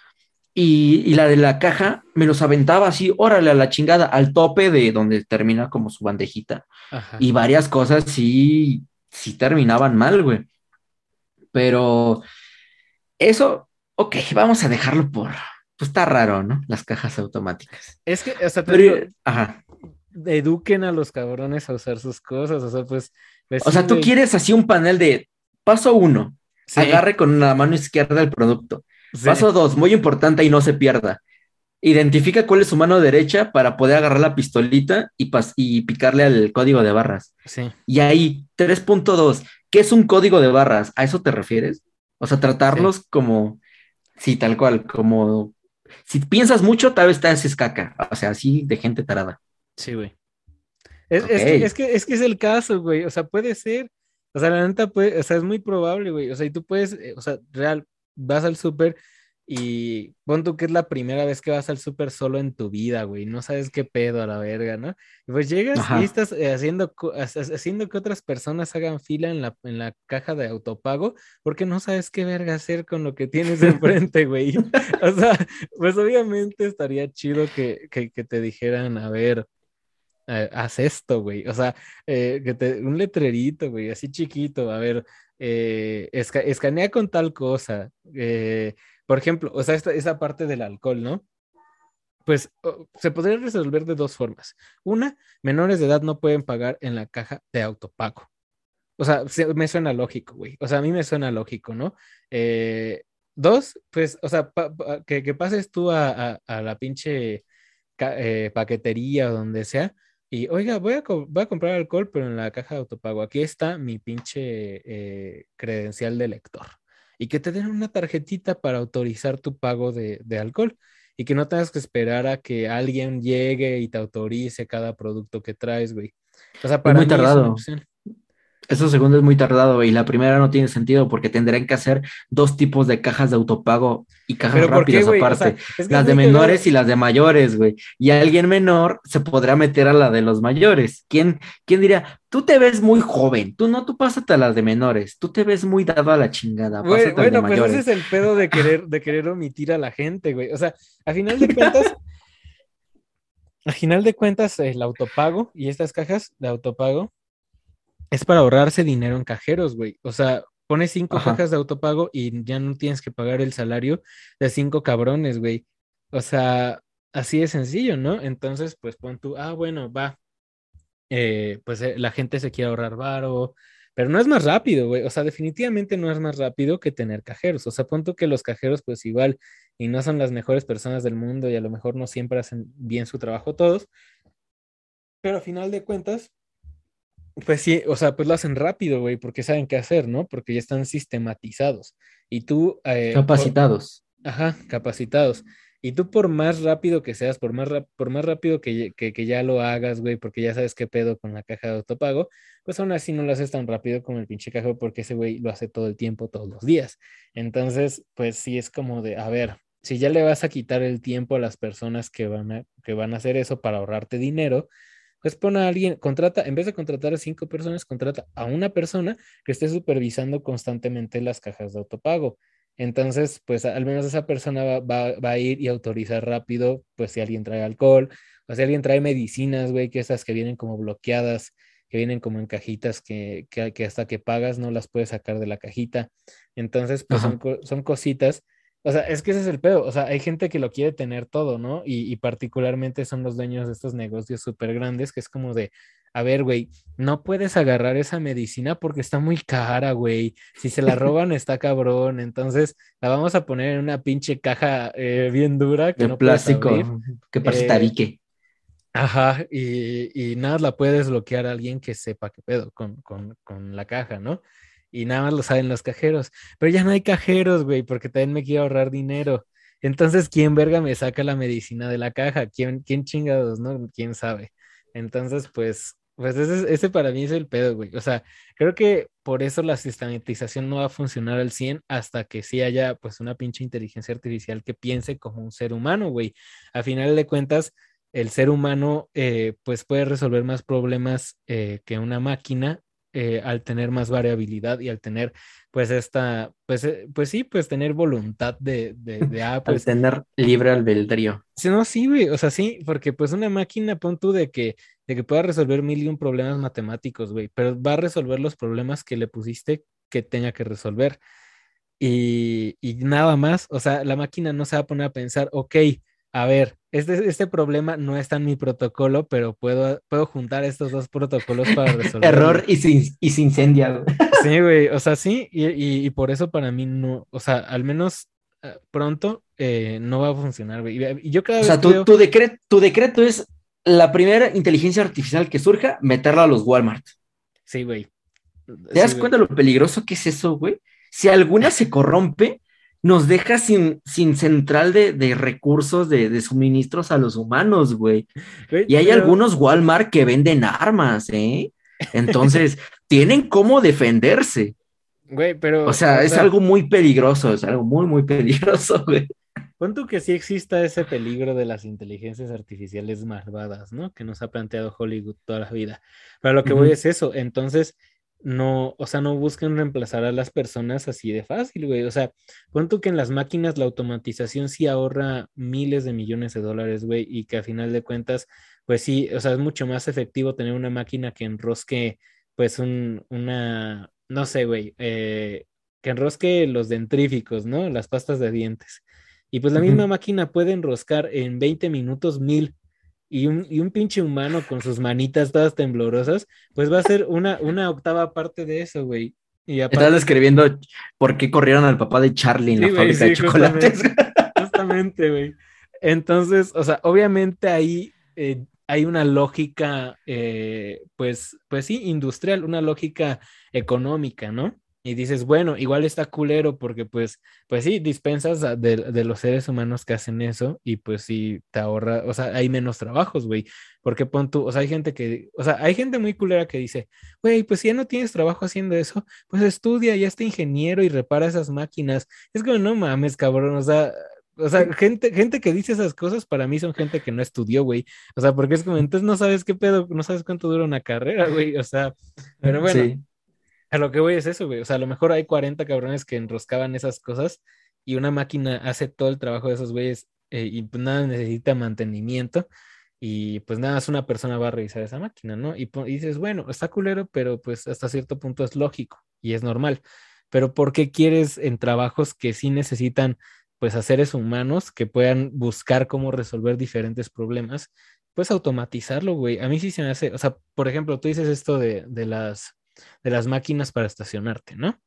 B: Y, y la de la caja me los aventaba así, órale, a la chingada, al tope de donde termina como su bandejita.
A: Ajá.
B: Y varias cosas sí, sí terminaban mal, güey. Pero eso, ok, vamos a dejarlo por, pues está raro, ¿no? Las cajas automáticas.
A: Es que, o sea, te
B: Pero,
A: digo,
B: ajá.
A: eduquen a los cabrones a usar sus cosas, o sea, pues... pues
B: O sea, tú quieres así un panel de paso uno,
A: Sí,
B: agarre con la mano izquierda el producto.
A: sí.
B: Paso dos, muy importante y no se pierda. Identifica cuál es su mano derecha para poder agarrar la pistolita y, pas- y picarle al código de barras.
A: Sí,
B: Y ahí, 3.2, ¿qué es un código de barras? ¿A eso te refieres? O sea, tratarlos como, sí, tal cual, como, si piensas mucho, tal vez te haces caca. O sea, así de gente tarada.
A: sí, güey. Es, es que, es, que, es que es el caso, güey. O sea, puede ser. O sea, la neta puede, o sea, es muy probable, güey. O sea, y tú puedes, eh, o sea, real, vas al súper y pon tú que es la primera vez que vas al súper solo en tu vida, güey. No sabes qué pedo a la verga, ¿no? Y pues llegas
B: Ajá.
A: y estás eh, haciendo, haciendo que otras personas hagan fila en la, en la caja de autopago porque no sabes qué verga hacer con lo que tienes enfrente, güey. O sea, pues obviamente estaría chido que, que, que te dijeran, a ver, eh, haz esto, güey. O sea, eh, un letrerito, güey, así chiquito. A ver, eh, esca- escanea con tal cosa. eh, por ejemplo, o sea, esta, esa parte del alcohol, ¿no? Pues se podría resolver de dos formas. Una, menores de edad no pueden pagar en la caja de autopago. O sea, se- me suena lógico, güey. O sea, a mí me suena lógico, ¿no? Dos, pues, o sea, pa- pa- que, pases tú a, la pinche paquetería o donde sea y, oiga, voy a, co- voy a comprar alcohol, pero en la caja de autopago. Aquí está mi pinche eh, credencial de lector. Y que te den una tarjetita para autorizar tu pago de, de alcohol. y que no tengas que esperar a que alguien llegue y te autorice cada producto que traes, güey. O sea, para
B: muy
A: mí es una
B: tardado.
A: opción.
B: Eso segundo es muy tardado y la primera no tiene sentido porque tendrían que hacer dos tipos de cajas de autopago y cajas
A: Pero ¿por qué,
B: rápidas?
A: O
B: aparte.
A: sea, es que
B: las de menores
A: cagado.
B: y las de mayores, güey. Y alguien menor se podrá meter a la de los mayores. ¿Quién, quién diría? Tú te ves muy joven. Tú no, tú pásate a las de menores. Tú te ves muy dado a la chingada.
A: Güey, bueno, pues
B: mayores.
A: ese es el pedo de querer, de querer omitir a la gente, güey. O sea, a final de cuentas, a final de cuentas, el autopago y estas cajas de autopago es para ahorrarse dinero en cajeros, güey. O sea, pones cinco
B: Ajá.
A: cajas de autopago y ya no tienes que pagar el salario de cinco cabrones, güey. O sea, así de sencillo, ¿no? Entonces, pues pon tú, ah, bueno, va. Eh, pues eh, la gente se quiere ahorrar varo, pero no es más rápido, güey. O sea, definitivamente no es más rápido que tener cajeros. O sea, pon tú que los cajeros, pues igual, y no son las mejores personas del mundo y a lo mejor no siempre hacen bien su trabajo todos. Pero a final de cuentas, pues sí, o sea, pues lo hacen rápido, güey, porque saben qué hacer, ¿no? Porque ya están sistematizados. Y tú... eh, por-
B: Capacitados.
A: Ajá, capacitados. Y tú por más rápido que seas, por más, por más rápido que, que, que ya lo hagas, güey, porque ya sabes qué pedo con la caja de autopago, pues aún así no lo haces tan rápido como el pinche cajero porque ese güey lo hace todo el tiempo, todos los días. Entonces, pues sí es como de, a ver, si ya le vas a quitar el tiempo a las personas que van a, que van a hacer eso para ahorrarte dinero, pues pon a alguien, contrata, en vez de contratar a cinco personas, contrata a una persona que esté supervisando constantemente las cajas de autopago. Entonces, pues al menos esa persona va, va- va a ir y autorizar rápido, pues si alguien trae alcohol, o si alguien trae medicinas, güey, que esas que vienen como bloqueadas, que vienen como en cajitas que, que, que hasta que pagas no las puedes sacar de la cajita. Entonces, pues son, son cositas. O sea, es que ese es el pedo. O sea, hay gente que lo quiere tener todo, ¿no? Y, y particularmente son los dueños de estos negocios súper grandes, que es como de, a ver, güey, no puedes agarrar esa medicina porque está muy cara, güey. Si se la roban, está cabrón. Entonces, la vamos a poner en una pinche caja eh, bien dura que
B: De
A: no
B: plástico.
A: abrir.
B: Que parece
A: Eh,
B: tabique.
A: Ajá, y, y nada, la puede desbloquear a alguien que sepa qué pedo con, con, con la caja, ¿no? Y nada más lo saben los cajeros. Pero ya no hay cajeros, güey, porque también me quiero ahorrar dinero. Entonces, ¿quién verga me saca la medicina de la caja? ¿Quién, quién chingados, no? ¿Quién sabe? Entonces, pues, pues ese, ese para mí es el pedo, güey. O sea, creo que por eso la sistematización no va a funcionar al 100 hasta que sí haya, pues, una pinche inteligencia artificial que piense como un ser humano, güey. A final de cuentas, el ser humano eh, pues puede resolver más problemas eh, que una máquina eh, al tener más variabilidad y al tener pues esta, pues, eh, pues sí, pues tener voluntad de, de, de ah,
B: Al
A: pues,
B: tener libre albedrío.
A: sí, no, sí, güey, o sea, sí, porque pues una máquina, pon tú de que, de que pueda resolver mil y un problemas matemáticos, güey, pero va a resolver los problemas que le pusiste que tenga que resolver. Y, y nada más, o sea, la máquina no se va a poner a pensar, ok, a ver, este, este problema no está en mi protocolo, pero puedo, puedo juntar estos dos protocolos para resolverlo.
B: Error y se, y se incendia.
A: Sí, güey, o sea, sí, y, y- y por eso para mí no, o sea, al menos eh, pronto eh, no va a funcionar, güey. Y, y yo cada
B: O
A: vez
B: sea, tu,
A: creo-
B: tu decreto, tu decreto es la primera inteligencia artificial que surja, meterla a los Walmart.
A: Sí, güey.
B: ¿Te das
A: güey.
B: cuenta lo peligroso que es eso, güey? Si alguna se corrompe, nos deja sin, sin central de, de recursos, de, de suministros a los humanos, güey. Y hay
A: pero-
B: algunos Walmart que venden armas, ¿eh? Entonces, tienen cómo defenderse.
A: Güey, pero.
B: O sea, es algo muy peligroso, es algo muy, muy peligroso, güey.
A: Tú que sí exista ese peligro de las inteligencias artificiales malvadas, ¿no? Que nos ha planteado Hollywood toda la vida. Pero lo que voy es eso. Entonces, no, o sea, no busquen reemplazar a las personas así de fácil, güey. O sea, pon tú que en las máquinas la automatización sí ahorra miles de millones de dólares, güey, y que a final de cuentas, pues sí, o sea, es mucho más efectivo tener una máquina que enrosque, pues, un, una, no sé, güey, eh, que enrosque los dentríficos, ¿no? Las pastas de dientes. Y pues la misma máquina puede enroscar en 20 minutos mil. Y un, y un pinche humano con sus manitas todas temblorosas, pues va a ser una, una octava parte de eso, güey. Y
B: Estás
A: aparte,
B: describiendo por qué corrieron al papá de Charlie en
A: Sí,
B: la
A: güey,
B: fábrica de chocolates.
A: justamente, güey. Entonces, o sea, obviamente ahí eh, hay una lógica, eh, pues, pues sí, industrial, una lógica económica, ¿no? Y dices, bueno, igual está culero porque pues, pues sí, dispensas de, de, los seres humanos que hacen eso y pues sí te ahorra, o sea, hay menos trabajos, güey, porque pon tú, o sea, hay gente que, o sea, hay gente muy culera que dice, güey, pues si ya no tienes trabajo haciendo eso, pues estudia, ya está ingeniero y repara esas máquinas. Es como, no mames, cabrón, o sea, o sea, gente, gente que dice esas cosas para mí son gente que no estudió, güey. O sea, porque es como, entonces no sabes qué pedo, no sabes cuánto dura una carrera, güey. O sea, pero bueno, a lo que voy es eso, güey. O sea, a lo mejor hay 40 cabrones que enroscaban esas cosas y una máquina hace todo el trabajo de esos güeyes eh, y pues nada necesita mantenimiento y pues nada, es una persona va a revisar esa máquina, ¿no? Y, y, dices, bueno, está culero, pero pues hasta cierto punto es lógico y es normal. Pero ¿por qué quieres en trabajos que sí necesitan pues a seres humanos que puedan buscar cómo resolver diferentes problemas? Pues automatizarlo, güey. A mí sí se me hace, o sea, por ejemplo, tú dices esto de, de las de las máquinas para estacionarte, ¿no?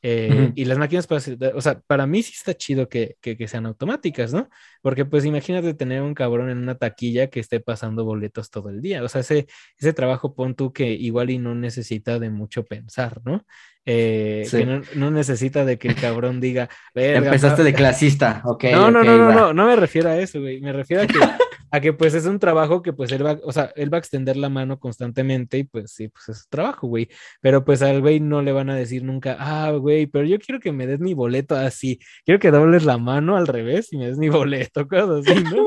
A: Eh, y las máquinas para, o sea, para mí sí está chido que, que, sean automáticas, ¿no? Porque pues imagínate tener un cabrón en una taquilla que esté pasando boletos todo el día. O sea, ese, ese trabajo pon tú que igual y no necesita de mucho pensar, ¿no? Eh, que no, necesita de que el cabrón diga.
B: Empezaste de clasista, ok.
A: No, no, no, no, no, no me refiero a eso, güey. Me refiero a que a que pues es un trabajo que pues él va, o sea, él va a extender la mano constantemente y pues sí, pues es trabajo, güey. Pero pues al güey no le van a decir nunca, ah, güey, pero yo quiero que me des mi boleto así, quiero que dobles la mano al revés y me des mi boleto, cosas así, ¿no?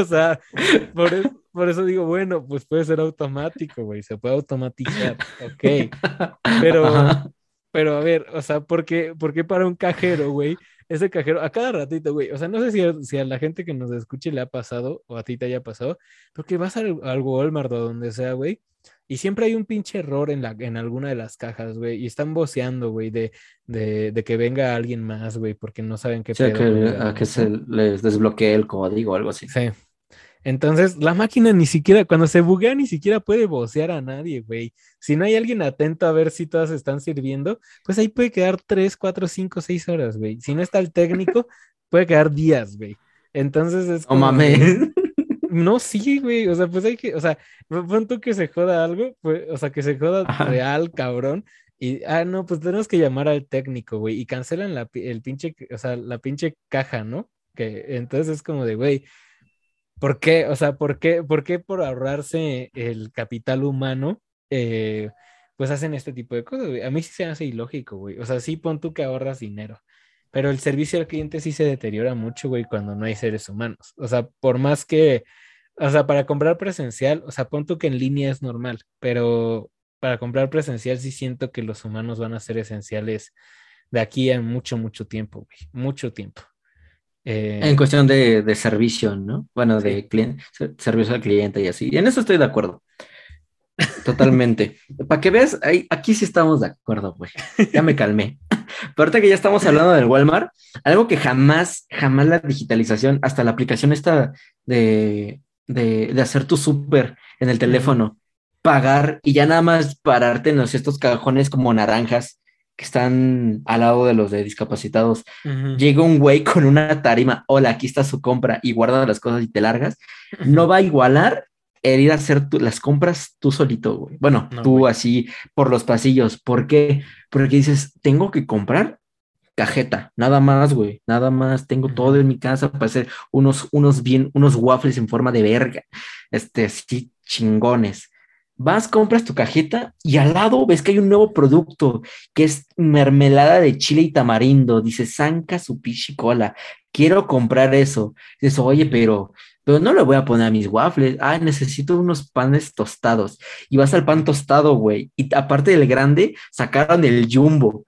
A: o sea, por eso, por eso digo, bueno, pues puede ser automático, güey, se puede automatizar, ok. Pero, pero a ver, o sea, ¿por qué, ¿por qué para un cajero, güey? ese cajero, a cada ratito, güey, o sea, no sé si a, si a, la gente que nos escuche le ha pasado o a ti te haya pasado, pero que vas al, al Walmart o donde sea, güey, y siempre hay un pinche error en, la, en alguna de las cajas, güey, y están voceando, güey, de, de, de, que venga alguien más, güey, porque no saben qué
B: pedo, que, a que se les desbloquee el código o algo así.
A: Sí. Entonces, la máquina ni siquiera, cuando se buguea, ni siquiera puede vocear a nadie, güey. Si no hay alguien atento a ver si todas están sirviendo, pues ahí puede quedar tres, cuatro, cinco, seis horas, güey. Si no está el técnico, puede quedar días, güey. Entonces es.
B: Como, mames.
A: No, sí, güey. O sea, pues hay que, o sea, pronto que se joda algo, pues, o sea, que se joda real, cabrón. Y, ah, no, pues tenemos que llamar al técnico, güey. Y cancelan la, el pinche, o sea, la pinche caja, ¿no? Que entonces es como de, güey, ¿Por qué? O sea, ¿por qué, por, qué por ahorrarse el capital humano, eh, pues hacen este tipo de cosas? A mí sí se hace ilógico, güey. O sea, sí pon tú que ahorras dinero, pero el servicio al cliente sí se deteriora mucho, güey, cuando no hay seres humanos. O sea, por más que, o sea, para comprar presencial, o sea, pon tú que en línea es normal, pero para comprar presencial sí siento que los humanos van a ser esenciales de aquí a mucho, mucho tiempo, güey, mucho tiempo.
B: Eh, en cuestión de, servicio, ¿no? Bueno, de cliente, servicio al cliente y así. Y en eso estoy de acuerdo. Totalmente. Para que veas, aquí sí estamos de acuerdo, güey. Ya me calmé. Pero ahorita que ya estamos hablando del Walmart, algo que jamás, jamás la digitalización, hasta la aplicación esta de, de, hacer tu súper en el teléfono, pagar y ya nada más pararte en los, estos cajones como naranjas que están al lado de los de discapacitados, llega un güey con una tarima, hola, aquí está su compra y guarda las cosas y te largas, no va a igualar el ir a hacer las compras tú solito, güey. Bueno, tú así por los pasillos. ¿Por qué? Porque dices, tengo que comprar cajeta, nada más, güey, nada más. Tengo todo en mi casa para hacer unos, unos bien, unos waffles en forma de verga, este, sí, chingones. Vas, compras tu cajeta y al lado ves que hay un nuevo producto que es mermelada de chile y tamarindo. Dice, Sanca su pichicola. Quiero comprar eso. Dices, oye, pero, pero no le voy a poner a mis waffles. Ah, necesito unos panes tostados. Y vas al pan tostado, güey. Y aparte del grande, sacaron el jumbo.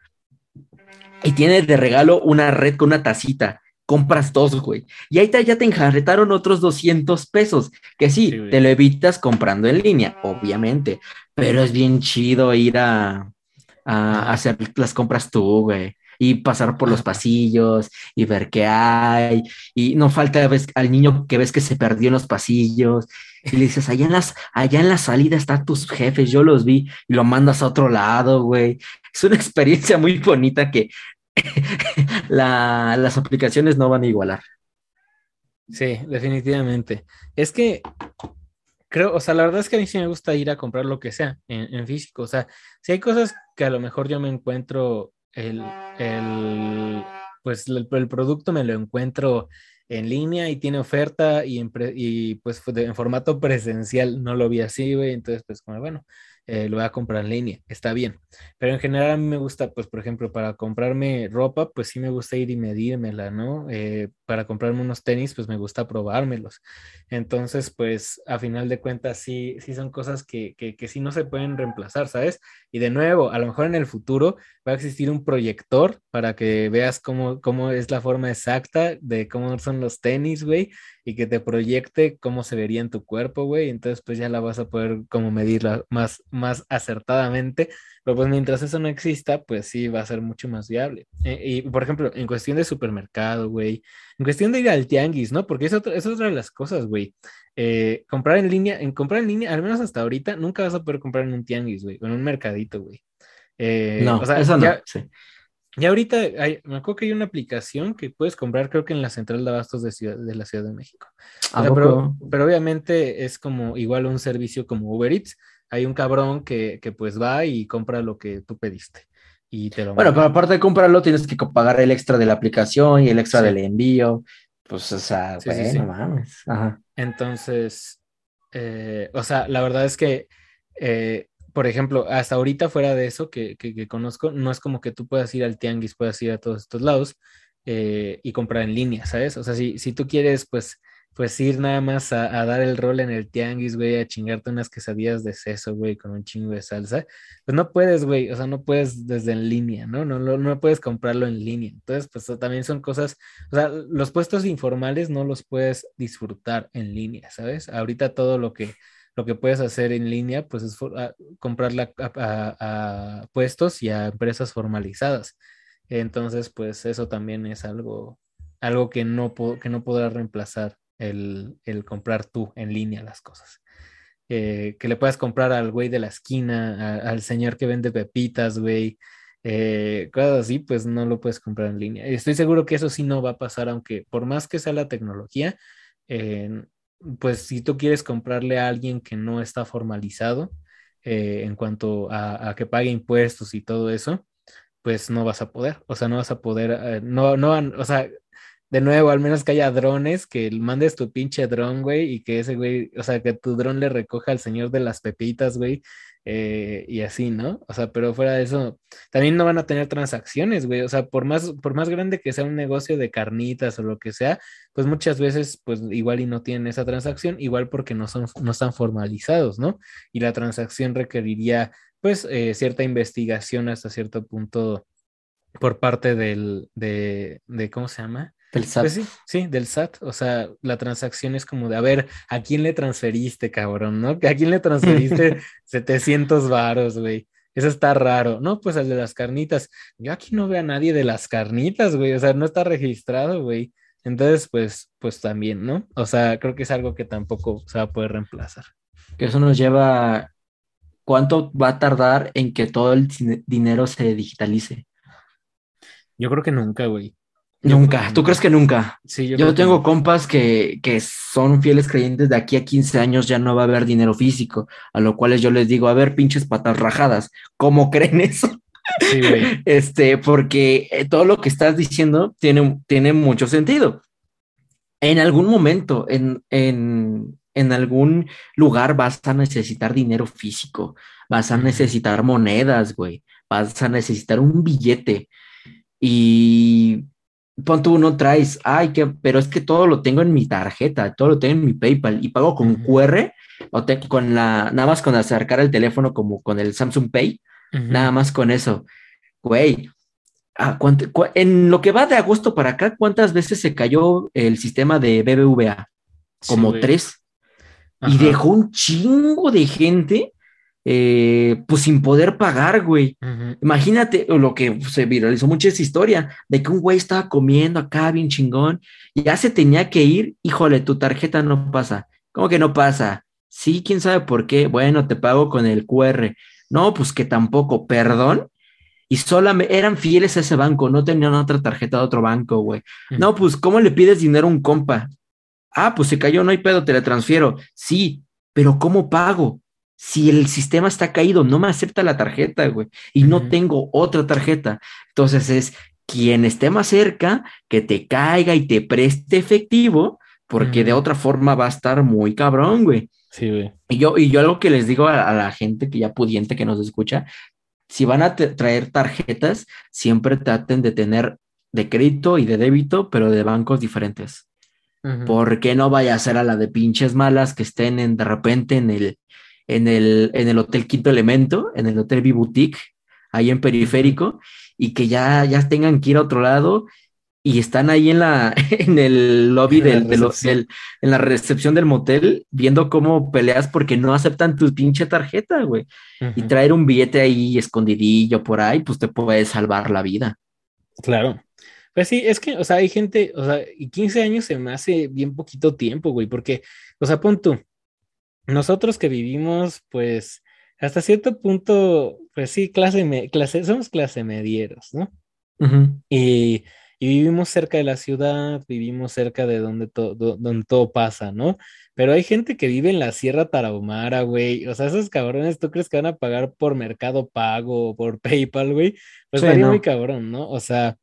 B: Y tiene de regalo una red con una tacita compras dos, güey. Y ahí ya te enjarretaron otros 200 pesos, que sí, te lo evitas comprando en línea, obviamente, pero es bien chido ir a, a hacer las compras tú, güey. Y pasar por los pasillos y ver qué hay. Y no falta ves, al niño que ves que se perdió en los pasillos. Y le dices, allá en, las, allá en la salida están tus jefes, yo los vi. Y lo mandas a otro lado, güey. Es una experiencia muy bonita que las aplicaciones no van a igualar.
A: Sí, definitivamente. Es que creo, o sea, la verdad es que a mí sí me gusta ir a comprar lo que sea en, físico. O sea, si hay cosas que a lo mejor yo me encuentro el, pues el, producto me lo encuentro en línea y tiene oferta y, y pues en formato presencial no lo vi así, güey, entonces pues como bueno, eh, lo voy a comprar en línea, está bien. Pero en general a mí me gusta, pues, por ejemplo, para comprarme ropa, pues sí me gusta ir y medírmela, ¿no? Eh, para comprarme unos tenis, pues me gusta probármelos. Entonces, pues, a final de cuentas, sí, sí son cosas que, que, que sí no se pueden reemplazar, ¿sabes? Y de nuevo, a lo mejor en el futuro va a existir un proyector para que veas cómo, cómo es la forma exacta de cómo son los tenis, güey, y que te proyecte cómo se vería en tu cuerpo, güey. Entonces, pues ya la vas a poder como medirla más, más acertadamente. Pero pues mientras eso no exista, pues sí va a ser mucho más viable. Eh, y por ejemplo, en cuestión de supermercado, güey, en cuestión de ir al tianguis, ¿no? Porque es, es otra de las cosas, güey. Eh, comprar en línea, en comprar en línea, al menos hasta ahorita, nunca vas a poder comprar en un tianguis, güey, o en un mercadito, güey.
B: Eh, no, o sea, eso no.
A: Y ahorita hay, me acuerdo que hay una aplicación que puedes comprar, creo que en la central de abastos de, ciudad, de la Ciudad de México. pero, pero, obviamente es como igual un servicio como Uber Eats. Hay un cabrón que, que pues va y compra lo que tú pediste. Y te lo
B: bueno, pero aparte de comprarlo, tienes que pagar el extra de la aplicación y el extra del envío. Pues, o sea, bueno, mames. Ajá.
A: Entonces, eh, o sea, la verdad es que eh, por ejemplo, hasta ahorita fuera de eso que, que, conozco, no es como que tú puedas ir al tianguis, puedas ir a todos estos lados eh, y comprar en línea, ¿sabes? O sea, si, si tú quieres, pues, pues ir nada más a, dar el rol en el tianguis, güey, a chingarte unas quesadillas de seso, güey, con un chingo de salsa, pues no puedes, güey, o sea, no puedes desde en línea, ¿no? No, no, no puedes comprarlo en línea. Entonces, pues también son cosas, o sea, los puestos informales no los puedes disfrutar en línea, ¿sabes? Ahorita todo lo que lo que puedes hacer en línea, pues es ah, comprarla a, puestos y a empresas formalizadas. Entonces, pues eso también es algo, algo que no, que no podrá reemplazar el, comprar tú en línea las cosas. Eh, que le puedas comprar al güey de la esquina, al señor que vende pepitas, güey, eh, cosas así, pues no lo puedes comprar en línea. Estoy seguro que eso sí no va a pasar, aunque por más que sea la tecnología, pues si tú quieres comprarle a alguien que no está formalizado eh, en cuanto a, que pague impuestos y todo eso, pues no vas a poder, o sea, no vas a poder, eh, no, no, o sea, de nuevo, al menos que haya drones, que mandes tu pinche dron, güey, y que ese güey, o sea, que tu dron le recoja al señor de las pepitas, güey, eh, y así, ¿no? O sea, pero fuera de eso, también no van a tener transacciones, güey. O sea, por más, por más grande que sea un negocio de carnitas o lo que sea, pues muchas veces, pues igual y no tienen esa transacción, igual porque no son, no están formalizados, ¿no? Y la transacción requeriría, pues, eh, cierta investigación hasta cierto punto por parte del, de, de, ¿cómo se llama?
B: Del SAT.
A: Pues sí, sí, del SAT. O sea, la transacción es como de, a ver, ¿a quién le transferiste, cabrón? ¿No? ¿A quién le transferiste 700 varos, güey? Eso está raro. No, pues al de las carnitas. Yo aquí no veo a nadie de las carnitas, güey. O sea, no está registrado, güey. Entonces, pues, pues también, ¿no? O sea, creo que es algo que tampoco se va a poder reemplazar.
B: Que eso nos lleva. ¿Cuánto va a tardar en que todo el dinero se digitalice?
A: Yo creo que nunca, güey.
B: Nunca, ¿tú crees que nunca? Sí, yo, tengo compas que, que, son fieles creyentes de aquí a 15 años ya no va a haber dinero físico, a lo cual yo les digo, a ver, pinches patas rajadas, ¿cómo creen eso? Sí, güey. Este, porque eh, todo lo que estás diciendo tiene, tiene mucho sentido. En algún momento, en, en, en algún lugar vas a necesitar dinero físico, vas a necesitar monedas, güey, vas a necesitar un billete. Y pon tú no traes, ay, que, pero es que todo lo tengo en mi tarjeta, todo lo tengo en mi PayPal y pago con QR o con la, nada más con acercar el teléfono como con el Samsung Pay, nada más con eso. Güey, en lo que va de agosto para acá, ¿cuántas veces se cayó el sistema de BBVA? Como tres. Y dejó un chingo de gente eh, pues sin poder pagar, güey. Imagínate lo que se viralizó mucho esa historia de que un güey estaba comiendo acá bien chingón y ya se tenía que ir, híjole, tu tarjeta no pasa. ¿Cómo que no pasa? Sí, quién sabe por qué. Bueno, te pago con el QR. No, pues que tampoco, perdón. Y solamente eran fieles a ese banco, no tenían otra tarjeta de otro banco, güey. No, pues, ¿cómo le pides dinero a un compa? Ah, pues se cayó, no hay pedo, te le transfiero. Sí, pero ¿cómo pago? Si el sistema está caído, no me acepta la tarjeta, güey, y no tengo otra tarjeta. Entonces es quien esté más cerca, que te caiga y te preste efectivo, porque de otra forma va a estar muy cabrón, güey.
A: Sí, güey.
B: Y yo, y yo algo que les digo a, la gente que ya pudiente que nos escucha, si van a traer tarjetas, siempre traten de tener de crédito y de débito, pero de bancos diferentes. Porque no vaya a ser a la de pinches malas que estén en, de repente en el, en el, en el Hotel Quinto Elemento, en el Hotel Boutique, ahí en Periférico, y que ya, ya tengan que ir a otro lado y están ahí en la en el lobby del, en la recepción del motel viendo cómo peleas porque no aceptan tu pinche tarjeta, güey. Y traer un billete ahí escondidillo por ahí, pues te puede salvar la vida.
A: Claro. Pues sí, es que, o sea, hay gente, o sea, y 15 años se me hace bien poquito tiempo, güey, porque, o sea, pon tú, nosotros que vivimos, pues, hasta cierto punto, pues sí, clase, clase somos clase medieros, ¿no? y, vivimos cerca de la ciudad, vivimos cerca de donde, todo donde todo pasa, ¿no? Pero hay gente que vive en la Sierra Tarahumara, güey. O sea, esos cabrones, ¿tú crees que van a pagar por Mercado Pago o por PayPal, güey? Pues sería muy cabrón, ¿no? O sea,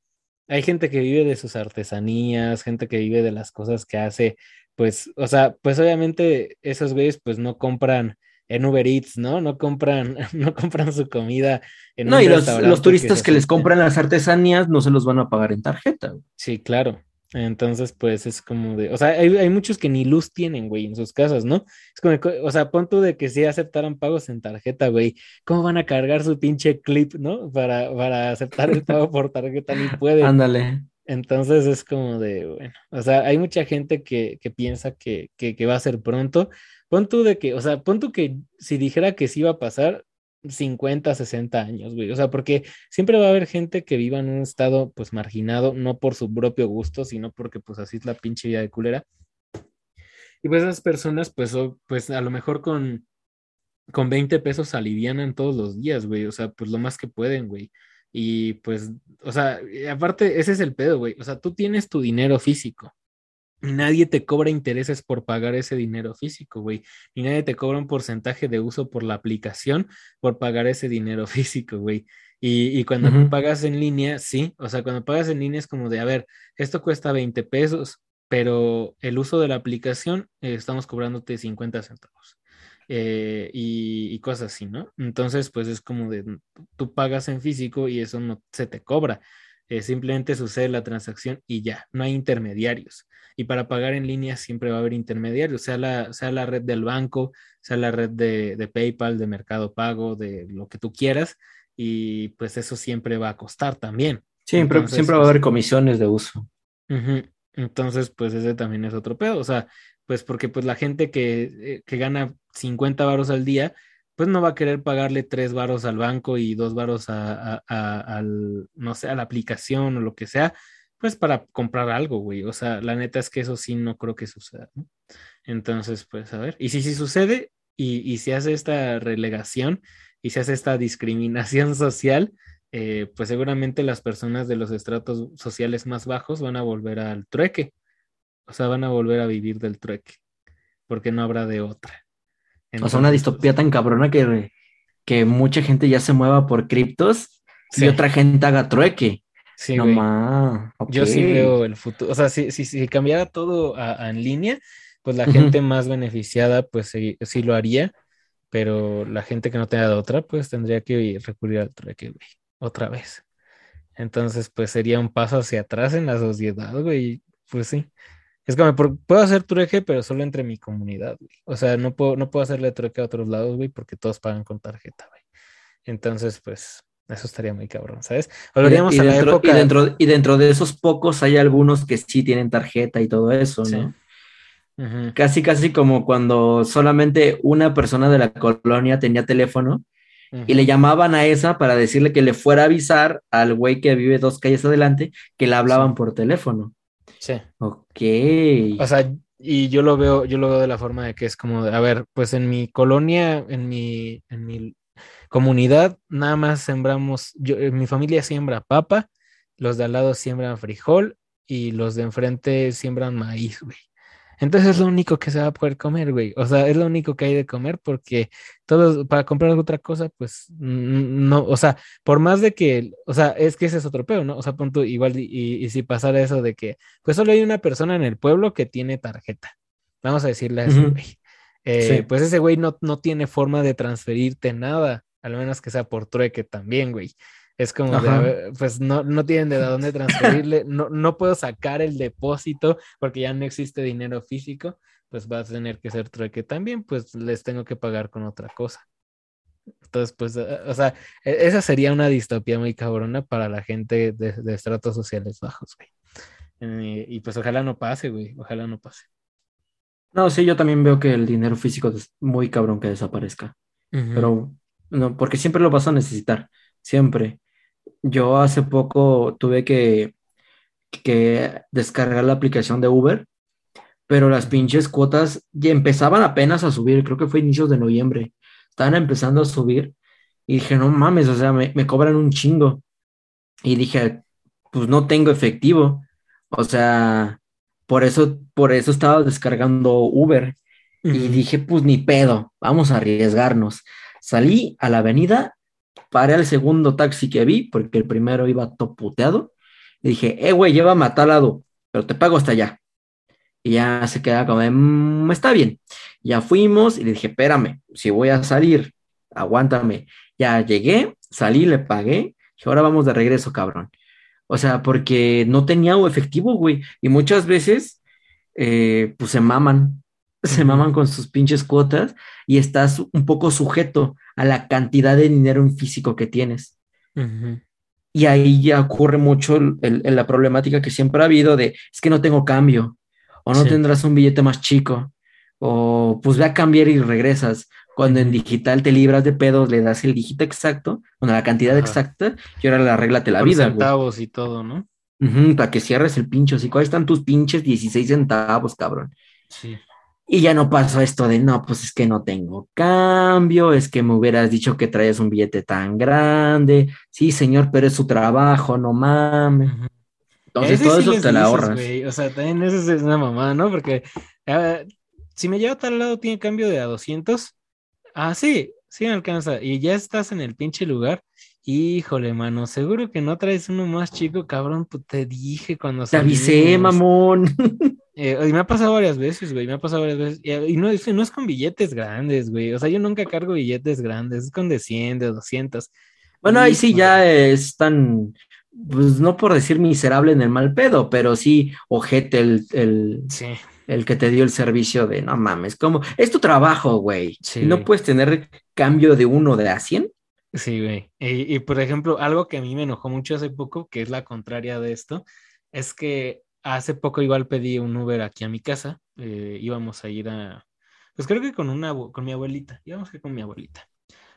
A: hay gente que vive de sus artesanías, gente que vive de las cosas que hace, pues, o sea, pues obviamente esos güeyes pues no compran en Uber Eats, ¿no? No compran, no compran su comida
B: en No, y los, los turistas que, les compran las artesanías no se los van a pagar en tarjeta.
A: Sí, claro. Entonces, pues es como de, o sea, hay, muchos que ni luz tienen, güey, en sus casas, ¿no? Es como, o sea, punto de que si aceptaran pagos en tarjeta, güey, ¿cómo van a cargar su pinche clip, ¿no? Para, para aceptar el pago por tarjeta, ni pueden.
B: Ándale.
A: Entonces es como de, bueno, o sea, hay mucha gente que, que piensa que, que, va a ser pronto. Pon tú de que, o sea, pon tú que si dijera que sí iba a pasar, 50, 60 años, güey. O sea, porque siempre va a haber gente que viva en un estado, pues, marginado, no por su propio gusto, sino porque, pues, así es la pinche vida de culera. Y pues esas personas, pues, pues a lo mejor con, con 20 pesos alivianan todos los días, güey. O sea, pues lo más que pueden, güey. Y pues, o sea, aparte, ese es el pedo, güey. O sea, tú tienes tu dinero físico nadie te cobra intereses por pagar ese dinero físico, güey. Y nadie te cobra un porcentaje de uso por la aplicación por pagar ese dinero físico, güey. Y, cuando pagas en línea, sí, o sea, cuando pagas en línea es como de, a ver, esto cuesta 20 pesos, pero el uso de la aplicación eh, estamos cobrándote 50 centavos. Eh, y, y, cosas así, ¿no? Entonces, pues es como de, tú pagas en físico y eso no se te cobra. Eh, simplemente sucede la transacción y ya, no hay intermediarios. Y para pagar en línea siempre va a haber intermediarios, sea la, sea la red del banco, sea la red de, PayPal, de Mercado Pago, de lo que tú quieras, y pues eso siempre va a costar también.
B: Siempre, siempre va a haber pues comisiones de uso.
A: Entonces, pues ese también es otro pedo. O sea, pues porque pues la gente que, eh, que gana 50 varos al día, pues no va a querer pagarle tres varos al banco y dos varos a, al, no sé, a la aplicación o lo que sea, pues para comprar algo, güey. O sea, la neta es que eso sí no creo que suceda, ¿no? Entonces, pues a ver, y si sí sucede y, y se hace esta relegación y se hace esta discriminación social, eh, pues seguramente las personas de los estratos sociales más bajos van a volver al trueque. O sea, van a volver a vivir del trueque, porque no habrá de otra
B: o sea, una distopía tan cabrona que, que mucha gente ya se mueva por criptos y otra gente haga trueque.
A: Sí, no Yo sí veo el futuro. O sea, si, si, si cambiara todo a, en línea, pues la gente más beneficiada, pues sí, lo haría. Pero la gente que no tenga de otra, pues tendría que recurrir al trueque, güey, otra vez. Entonces, pues sería un paso hacia atrás en la sociedad, güey. Pues sí. Es como, puedo hacer trueque, pero solo entre mi comunidad, güey. O sea, no puedo, no puedo hacerle trueque a otros lados, güey, porque todos pagan con tarjeta, güey. Entonces, pues, eso estaría muy cabrón, ¿sabes?
B: Volveríamos a la época... Y dentro, y dentro de esos pocos hay algunos que sí tienen tarjeta y todo eso, ¿no? Casi, casi como cuando solamente una persona de la colonia tenía teléfono y le llamaban a esa para decirle que le fuera a avisar al güey que vive dos calles adelante que le hablaban por teléfono.
A: Sí.
B: Ok.
A: O sea, y yo lo veo, yo lo veo de la forma de que es como, a ver, pues en mi colonia, en mi, en mi comunidad, nada más sembramos, yo, en mi familia siembra papa, los de al lado siembran frijol y los de enfrente siembran maíz, güey. Entonces es lo único que se va a poder comer, güey. O sea, es lo único que hay de comer porque todos, para comprar otra cosa, pues no, o sea, por más de que, o sea, es que ese es otro pedo, ¿no? O sea, punto, igual, y, si pasara eso de que, pues solo hay una persona en el pueblo que tiene tarjeta. Vamos a decirle a ese güey. Eh, pues ese güey no, no tiene forma de transferirte nada, al menos que sea por trueque también, güey. Es como de, pues no, no tienen de dónde transferirle, no, no puedo sacar el depósito porque ya no existe dinero físico, pues va a tener que ser trueque también, pues les tengo que pagar con otra cosa. Entonces, pues, eh, o sea, e, esa sería una distopía muy cabrona para la gente de, estratos sociales bajos, güey. Eh, y pues ojalá no pase, güey, ojalá no pase.
B: No, sí, yo también veo que el dinero físico es muy cabrón que desaparezca. Pero, no, porque siempre lo vas a necesitar, siempre. Yo hace poco tuve que, que descargar la aplicación de Uber, pero las pinches cuotas ya empezaban apenas a subir, creo que fue inicios de noviembre. Estaban empezando a subir y dije, no mames, o sea, me, me cobran un chingo. Y dije, pues no tengo efectivo. O sea, por eso, por eso estaba descargando Uber. Y dije, pues ni pedo, vamos a arriesgarnos. Salí a la avenida paré al segundo taxi que vi, porque el primero iba toputeado, y dije, eh, güey, llévame a tal lado, pero te pago hasta allá. Y ya se queda como, mmm, está bien. Ya fuimos y le dije, espérame, si voy a salir, aguántame. Ya llegué, salí, le pagué, y ahora vamos de regreso, cabrón. O sea, porque no tenía efectivo, güey. Y muchas veces, eh, pues se maman, se maman con sus pinches cuotas y estás un poco sujeto a la cantidad de dinero en físico que tienes. Y ahí ya ocurre mucho la problemática que siempre ha habido de, es que no tengo cambio, o no tendrás un billete más chico, o pues ve a cambiar y regresas. Cuando en digital te libras de pedos, le das el dígito exacto, bueno, la cantidad exacta, y ahora la regla te la vida.
A: centavos y todo, ¿no?
B: para que cierres el pincho. Así, ¿cuáles están tus pinches 16 centavos, cabrón?
A: Sí.
B: Y ya no pasó esto de, no, pues es que no tengo cambio, es que me hubieras dicho que traes un billete tan grande. Sí, señor, pero es su trabajo, no mames. Entonces todo eso te la ahorras.
A: O sea, también eso es una mamá, ¿no? Porque si me lleva a tal lado, tiene cambio de a 200. Ah, sí, sí me alcanza. Y ya estás en el pinche lugar. Híjole, mano, seguro que no traes uno más chico, cabrón. Pues te dije cuando
B: Te avisé, mamón.
A: Eh, y me ha pasado varias veces, güey, me ha pasado varias veces. Y, no, no es con billetes grandes, güey. O sea, yo nunca cargo billetes grandes, es con de 100, de 200.
B: Bueno, ahí sí ya es tan, pues no por decir miserable en el mal pedo, pero sí ojete el, el, el que te dio el servicio de, no mames, como, es tu trabajo, güey. no puedes tener cambio de uno de a 100.
A: Sí, güey. Y, y por ejemplo, algo que a mí me enojó mucho hace poco, que es la contraria de esto, es que hace poco igual pedí un Uber aquí a mi casa. Eh, íbamos a ir a, pues creo que con una, con mi abuelita. Íbamos que con mi abuelita.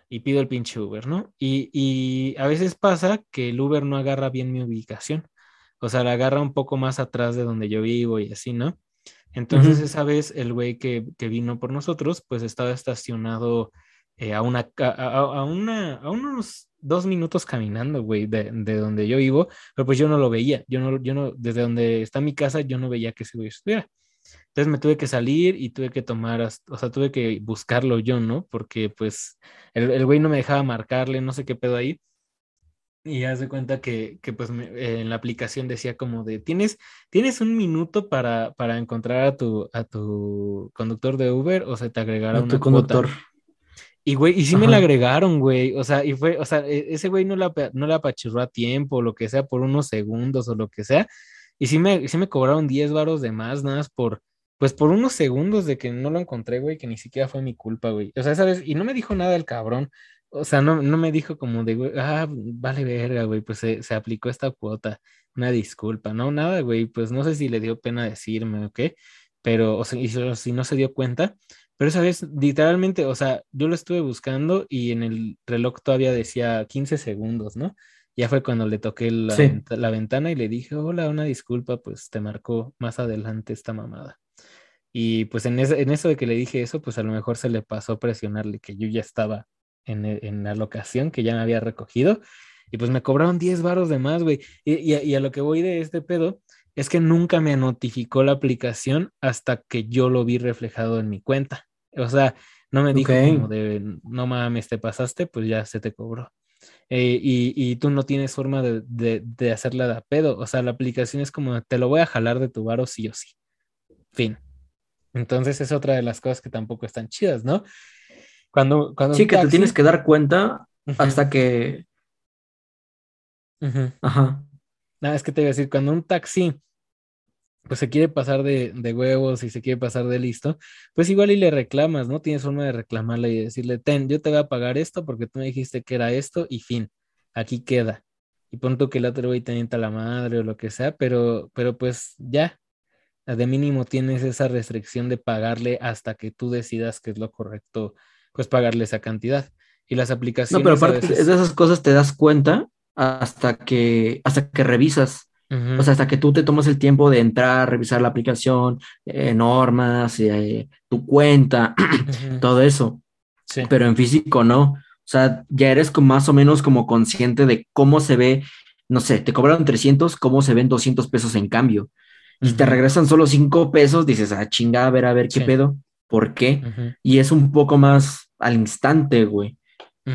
A: Y pido el pinche Uber, ¿no? Y, y a veces pasa que el Uber no agarra bien mi ubicación. O sea, la agarra un poco más atrás de donde yo vivo y así, ¿no? Entonces, esa vez el güey que, que, vino por nosotros, pues estaba estacionado eh, a, una, a, a, una, a unos dos minutos caminando, güey, de, de, donde yo vivo, pero pues yo no lo veía, yo no, yo no, desde donde está mi casa, yo no veía que ese güey estuviera. Entonces me tuve que salir y tuve que tomar, o sea, tuve que buscarlo yo, ¿no? Porque pues el, el güey no me dejaba marcarle, no sé qué pedo ahí. Y haz de cuenta que, que pues en la aplicación decía como de, tienes, tienes un minuto para, para encontrar a tu, a tu conductor de Uber o se te agregará a una conductor. Y, güey, y sí me la agregaron, güey. O sea, y fue, o sea, e, ese güey no la, no la apachurró a tiempo, lo que sea, por unos segundos o lo que sea. Y sí me, sí me cobraron 10 varos de más, nada más por, pues por unos segundos de que no lo encontré, güey, que ni siquiera fue mi culpa, güey. O sea, ¿sabes? Y no me dijo nada el cabrón. O sea, no, no me dijo como de, güey, ah, vale verga, güey, pues se, se aplicó esta cuota. Una disculpa, no, nada, güey, pues no sé si le dio pena decirme o qué, pero, o sea, y si no se dio cuenta, pero esa vez, literalmente, o sea, yo lo estuve buscando y en el reloj todavía decía 15 segundos, ¿no? Ya fue cuando le toqué la, la ventana y le dije, hola, una disculpa, pues te marcó más adelante esta mamada. Y pues en, en eso de que le dije eso, pues a lo mejor se le pasó presionarle que yo ya estaba en, e, en la locación, que ya me había recogido. Y pues me cobraron 10 varos de más, güey. Y, y, y, a lo que voy de este pedo es que nunca me notificó la aplicación hasta que yo lo vi reflejado en mi cuenta. O sea, no me dijo como de, no mames, te pasaste, pues ya se te cobró. Eh, y, tú no tienes forma de, de, hacerla de pedo. O sea, la aplicación es como, te lo voy a jalar de tu varo sí o sí. Fin. Entonces es otra de las cosas que tampoco están chidas, ¿no? Cuando, cuando
B: sí, que te tienes que dar cuenta hasta que...
A: Ajá. Nada, es que te iba a decir, cuando un taxi pues se quiere pasar de, de, huevos y se quiere pasar de listo, pues igual y le reclamas, ¿no? Tienes forma de reclamarle y decirle, ten, yo te voy a pagar esto porque tú me dijiste que era esto y fin, aquí queda. Y punto que el otro güey te nienta la madre o lo que sea, pero, pero pues ya, de mínimo tienes esa restricción de pagarle hasta que tú decidas que es lo correcto, pues pagarle esa cantidad. Y las aplicaciones.
B: No, pero aparte de esas cosas te das cuenta hasta que, hasta que revisas o sea, hasta que tú te tomas el tiempo de entrar, revisar la aplicación, eh, normas, eh, tu cuenta, todo eso. Sí. Pero en físico no. O sea, ya eres más o menos como consciente de cómo se ve, no sé, te cobraron 300, cómo se ven 200 pesos en cambio. Y te regresan solo 5 pesos, dices, ah, chinga, a ver, a ver qué pedo, ¿por qué? Y es un poco más al instante, güey,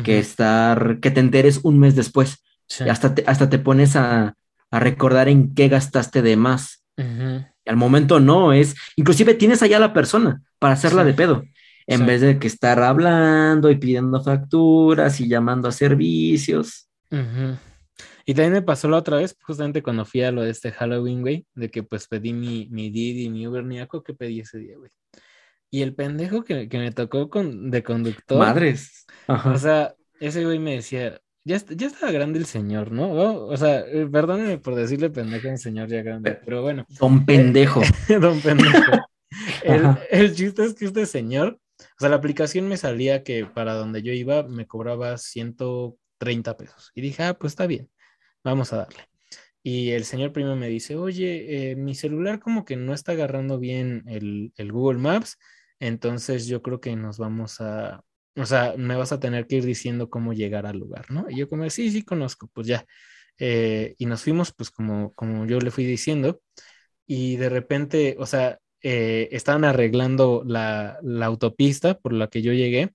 B: que estar, que te enteres un mes después. Y hasta hasta te pones a, a recordar en qué gastaste de más. Al momento no, es, inclusive tienes allá a la persona para hacerla de pedo, en vez de que estar hablando y pidiendo facturas y llamando a servicios.
A: Y también me pasó la otra vez, justamente cuando fui a lo de este Halloween, güey, de que pues pedí mi, mi Didi, mi Uber Niaco, que pedí ese día, güey. Y el pendejo que, me tocó con, de conductor.
B: Madres.
A: O sea, ese güey me decía, ya, ya estaba grande el señor, ¿no? O sea, eh, perdónenme por decirle pendejo a un señor ya grande, pero bueno.
B: Don pendejo.
A: don pendejo. el, el, chiste es que este señor, o sea, la aplicación me salía que para donde yo iba me cobraba 130 pesos. Y dije, ah, pues está bien, vamos a darle. Y el señor primero me dice, oye, eh, mi celular como que no está agarrando bien el, el Google Maps, entonces yo creo que nos vamos a, o sea, me vas a tener que ir diciendo cómo llegar al lugar, ¿no? Y yo como, sí, sí, conozco, pues ya. Eh, y nos fuimos, pues como, como yo le fui diciendo, y de repente, o sea, eh, estaban arreglando la, la, autopista por la que yo llegué,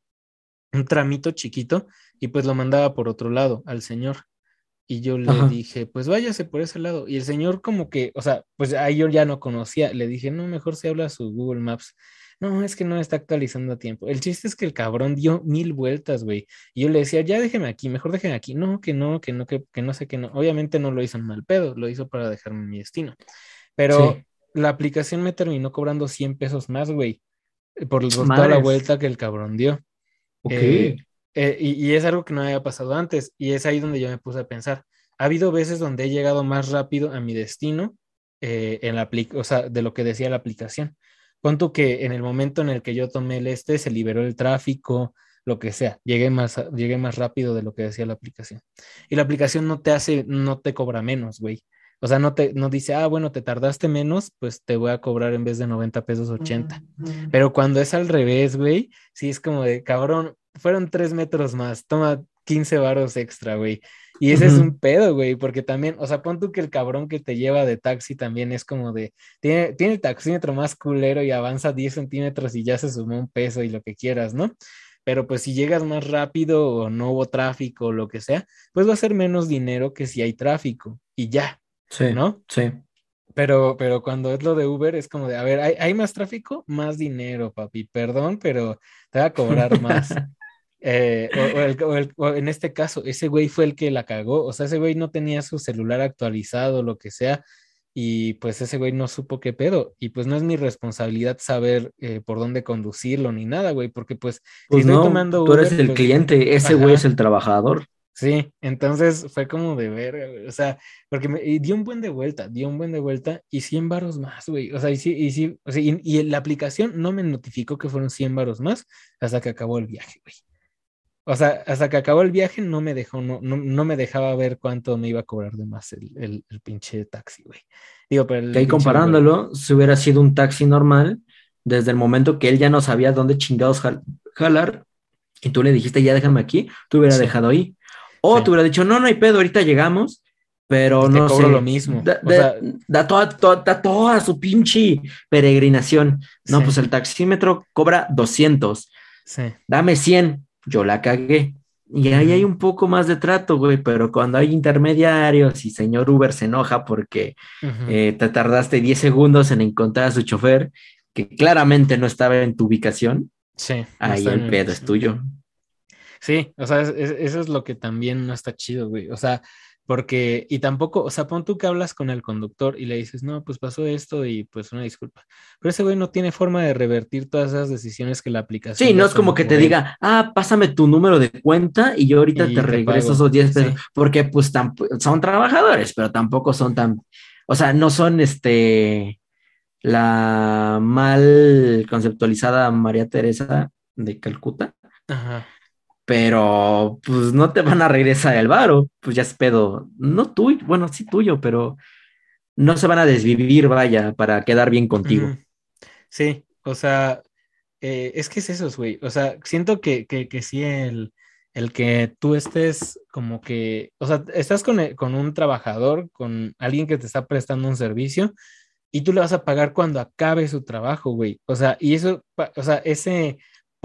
A: un tramito chiquito, y pues lo mandaba por otro lado al señor. Y yo le dije, pues váyase por ese lado. Y el señor como que, o sea, pues ahí yo ya no conocía, le dije, no, mejor se habla su Google Maps no, es que no está actualizando a tiempo. El chiste es que el cabrón dio mil vueltas, güey. Y yo le decía, ya déjeme aquí, mejor déjeme aquí. No, que no, que no, que, no sé que no. Obviamente no lo hizo en mal pedo, lo hizo para dejarme mi destino. Pero la aplicación me terminó cobrando 100 pesos más, güey, por, toda la vuelta que el cabrón dio. Ok. Eh, eh, y, es algo que no había pasado antes. Y es ahí donde yo me puse a pensar. Ha habido veces donde he llegado más rápido a mi destino eh, en la o sea, de lo que decía la aplicación. Cuento que en el momento en el que yo tomé el este, se liberó el tráfico, lo que sea, llegué más, llegué más rápido de lo que decía la aplicación. Y la aplicación no te hace, no te cobra menos, güey. O sea, no te no dice, ah, bueno, te tardaste menos, pues te voy a cobrar en vez de 90 pesos 80. Pero cuando es al revés, güey, sí es como de, cabrón, fueron tres metros más, toma 15 varos extra, güey. Y ese es un pedo, güey, porque también, o sea, pon tú que el cabrón que te lleva de taxi también es como de, tiene, tiene el taxímetro más culero y avanza 10 centímetros y ya se sumó un peso y lo que quieras, ¿no? Pero pues si llegas más rápido o no hubo tráfico o lo que sea, pues va a ser menos dinero que si hay tráfico y ya, sí, ¿no?
B: Sí.
A: Pero, pero cuando es lo de Uber es como de, a ver, ¿hay, hay más tráfico? Más dinero, papi, perdón, pero te va a cobrar más. Eh, o, en este caso, ese güey fue el que la cagó, o sea, ese güey no tenía su celular actualizado, lo que sea, y pues ese güey no supo qué pedo, y pues no es mi responsabilidad saber eh, por dónde conducirlo ni nada, güey, porque pues,
B: pues si no, tomando tú eres el pues, cliente, ese güey es el trabajador.
A: Sí, entonces fue como de ver, o sea, porque me dio un buen de vuelta, dio un buen de vuelta y 100 varos más, güey, o sea, y sí, y sí, o sea, y, y, la aplicación no me notificó que fueron 100 varos más hasta que acabó el viaje, güey. O sea, hasta que acabó el viaje no me dejó, no, no, me dejaba ver cuánto me iba a cobrar de más el, el, pinche taxi, güey.
B: Digo, pero que ahí comparándolo, si hubiera sido un taxi normal, desde el momento que él ya no sabía dónde chingados jalar, y tú le dijiste, ya déjame aquí, tú hubiera dejado ahí. O tú hubiera dicho, no, no hay pedo, ahorita llegamos, pero no
A: cobro
B: sé.
A: lo mismo.
B: Da,
A: O
B: da-
A: sea-
B: da toda, toda, da toda su pinche peregrinación. No,
A: Sí.
B: pues el taxímetro cobra 200.
A: Sí.
B: Dame 100. Yo la cagué. Y ahí hay un poco más de trato, güey, pero cuando hay intermediarios y señor Uber se enoja porque eh, te tardaste 10 segundos en encontrar a su chofer, que claramente no estaba en tu ubicación,
A: Sí.
B: ahí el pedo es tuyo.
A: Sí, o sea, es- es- eso es lo que también no está chido, güey. O sea, porque, y tampoco, o sea, pon tú que hablas con el conductor y le dices, no, pues pasó esto y pues una disculpa. Pero ese güey no tiene forma de revertir todas esas decisiones que la aplicación.
B: Sí, no es como que te diga, ah, pásame tu número de cuenta y yo ahorita
A: Y
B: te
A: te
B: regreso
A: pago.
B: esos 10 pesos,
A: Sí.
B: porque pues son trabajadores, pero tampoco son tan, o sea, no son este, la mal conceptualizada María Teresa de Calcuta,
A: Ajá.
B: Pero pues no te van a regresar el varo, pues ya es pedo, no tuyo, bueno, sí tuyo, pero no se van a desvivir, vaya, para quedar bien contigo.
A: Sí, o sea, eh, es que es eso, güey. O sea, siento que, que, que sí el, el que tú estés como que, o sea, estás con, el- con un trabajador, con alguien que te está prestando un servicio y tú le vas a pagar cuando acabe su trabajo, güey. O sea, y eso, o sea, ese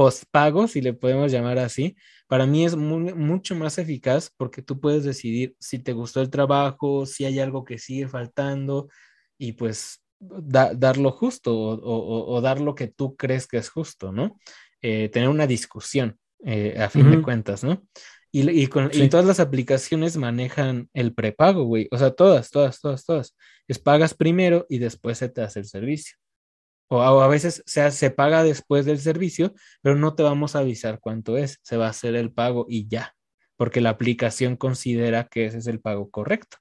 A: postpago, si le podemos llamar así, para mí es mu- mucho más eficaz porque tú puedes decidir si te gustó el trabajo, si hay algo que sigue faltando y pues da- dar lo justo o, o- o dar lo que tú crees que es justo, ¿no? Eh, tener una discusión eh, a fin de cuentas, ¿no? Y, y con, y
B: Sí.
A: todas las aplicaciones manejan el prepago, güey. O sea, todas, todas, todas, todas. Es pagas primero y después se te hace el servicio. O a, veces se, se paga después del servicio, pero no te vamos a avisar cuánto es. Se va a hacer el pago y ya, porque la aplicación considera que ese es el pago correcto.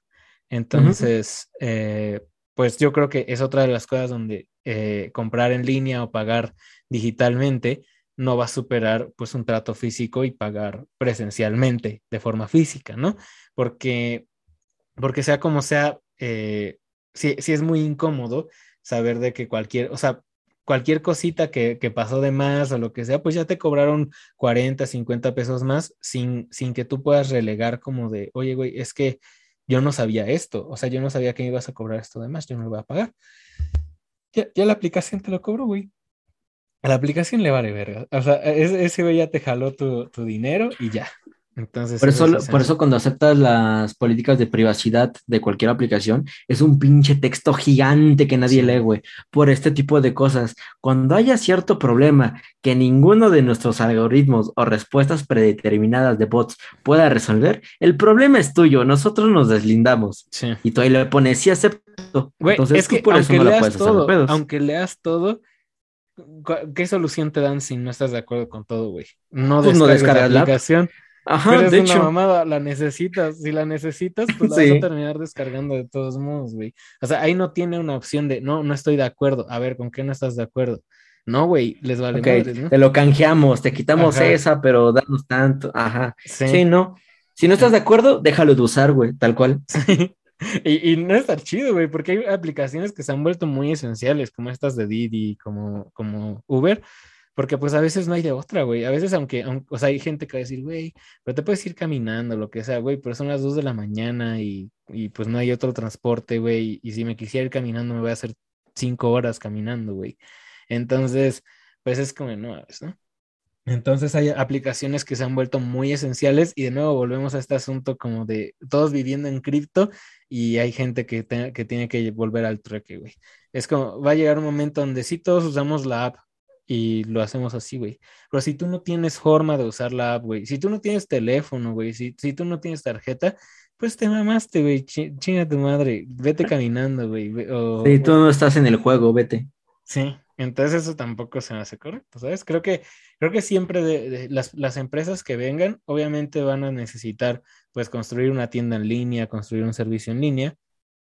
A: Entonces, eh, pues yo creo que es otra de las cosas donde eh, comprar en línea o pagar digitalmente no va a superar pues un trato físico y pagar presencialmente de forma física, ¿no? Porque, porque sea como sea, eh, sí, sí es muy incómodo saber de que cualquier, o sea, cualquier cosita que, que pasó de más o lo que sea, pues ya te cobraron 40, 50 pesos más sin, sin que tú puedas relegar como de, oye, güey, es que yo no sabía esto, o sea, yo no sabía que me ibas a cobrar esto de más, yo no lo voy a pagar. Ya, ya la aplicación te lo cobró, güey. A la aplicación le vale verga. O sea, es- ese güey ya te jaló tu, tu dinero y ya. Entonces,
B: Por eso, por eso cuando aceptas las políticas de privacidad de cualquier aplicación, es un pinche texto gigante que nadie
A: Sí.
B: lee, güey, por este tipo de cosas. Cuando haya cierto problema que ninguno de nuestros algoritmos o respuestas predeterminadas de bots pueda resolver, el problema es tuyo, nosotros nos deslindamos.
A: Sí.
B: Y tú ahí le pones, sí acepto.
A: Güey,
B: Entonces
A: es que
B: por eso
A: aunque
B: no la
A: leas todo, aunque leas todo, ¿qué solución te dan si no estás de acuerdo con todo, güey? No
B: Pues no
A: descargues la
B: descargas la
A: aplicación.
B: Ajá,
A: Pero es
B: de
A: una
B: hecho.
A: mamada, la necesitas. Si la necesitas, pues la
B: Sí.
A: vas a terminar descargando de todos modos, güey. O sea, ahí no tiene una opción de, no, no estoy de acuerdo. A ver, ¿con qué no estás de acuerdo? No, güey, les vale
B: Ok,
A: madres, ¿no?
B: te lo canjeamos, te quitamos
A: Ajá.
B: esa, pero danos tanto. Ajá.
A: Sí.
B: Sí, no. Si no estás de acuerdo, déjalo de usar, güey, tal cual.
A: Sí. Y, y no está chido, güey, porque hay aplicaciones que se han vuelto muy esenciales, como estas de Didi, como, como Uber, porque pues a veces no hay de otra, güey. A veces, aunque, o sea, hay gente que va a decir, güey, pero te puedes ir caminando, lo que sea, güey, pero son las 2 de la mañana y, y pues no hay otro transporte, güey, y si me quisiera ir caminando, me voy a hacer 5 horas caminando, güey. Entonces, pues es como, no, ¿ves, ¿no? Entonces hay aplicaciones que se han vuelto muy esenciales y de nuevo volvemos a este asunto como de todos viviendo en cripto y hay gente que, te- que tiene que volver al trueque, güey. Es como, va a llegar un momento donde sí todos usamos la app y lo hacemos así, güey. Pero si tú no tienes forma de usar la app, güey, si tú no tienes teléfono, güey, si, si tú no tienes tarjeta, pues te mamaste, güey, chi- chinga tu madre, vete caminando, güey. o-
B: Sí, tú no estás en el juego, vete.
A: Sí, entonces eso tampoco se me hace correcto, ¿sabes? Creo que, creo que siempre de, de las, las empresas que vengan, obviamente van a necesitar, pues, construir una tienda en línea, construir un servicio en línea,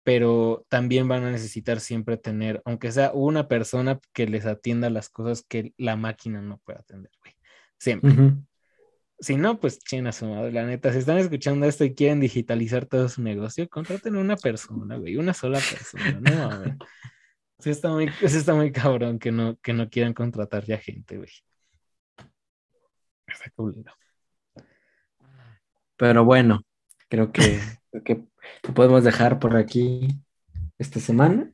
A: pero también van a necesitar siempre tener, aunque sea una persona que les atienda las cosas que la máquina no puede atender, güey. Siempre.
B: Ujú.
A: Si no, pues china su madre, la neta. Si están escuchando esto y quieren digitalizar todo su negocio, contraten a una persona, güey, una sola persona, no mames. Sí está muy, sí está muy cabrón que no, que no quieran contratar ya gente, güey. Está culero.
B: Pero bueno, creo que, creo que Lo podemos dejar por aquí esta semana.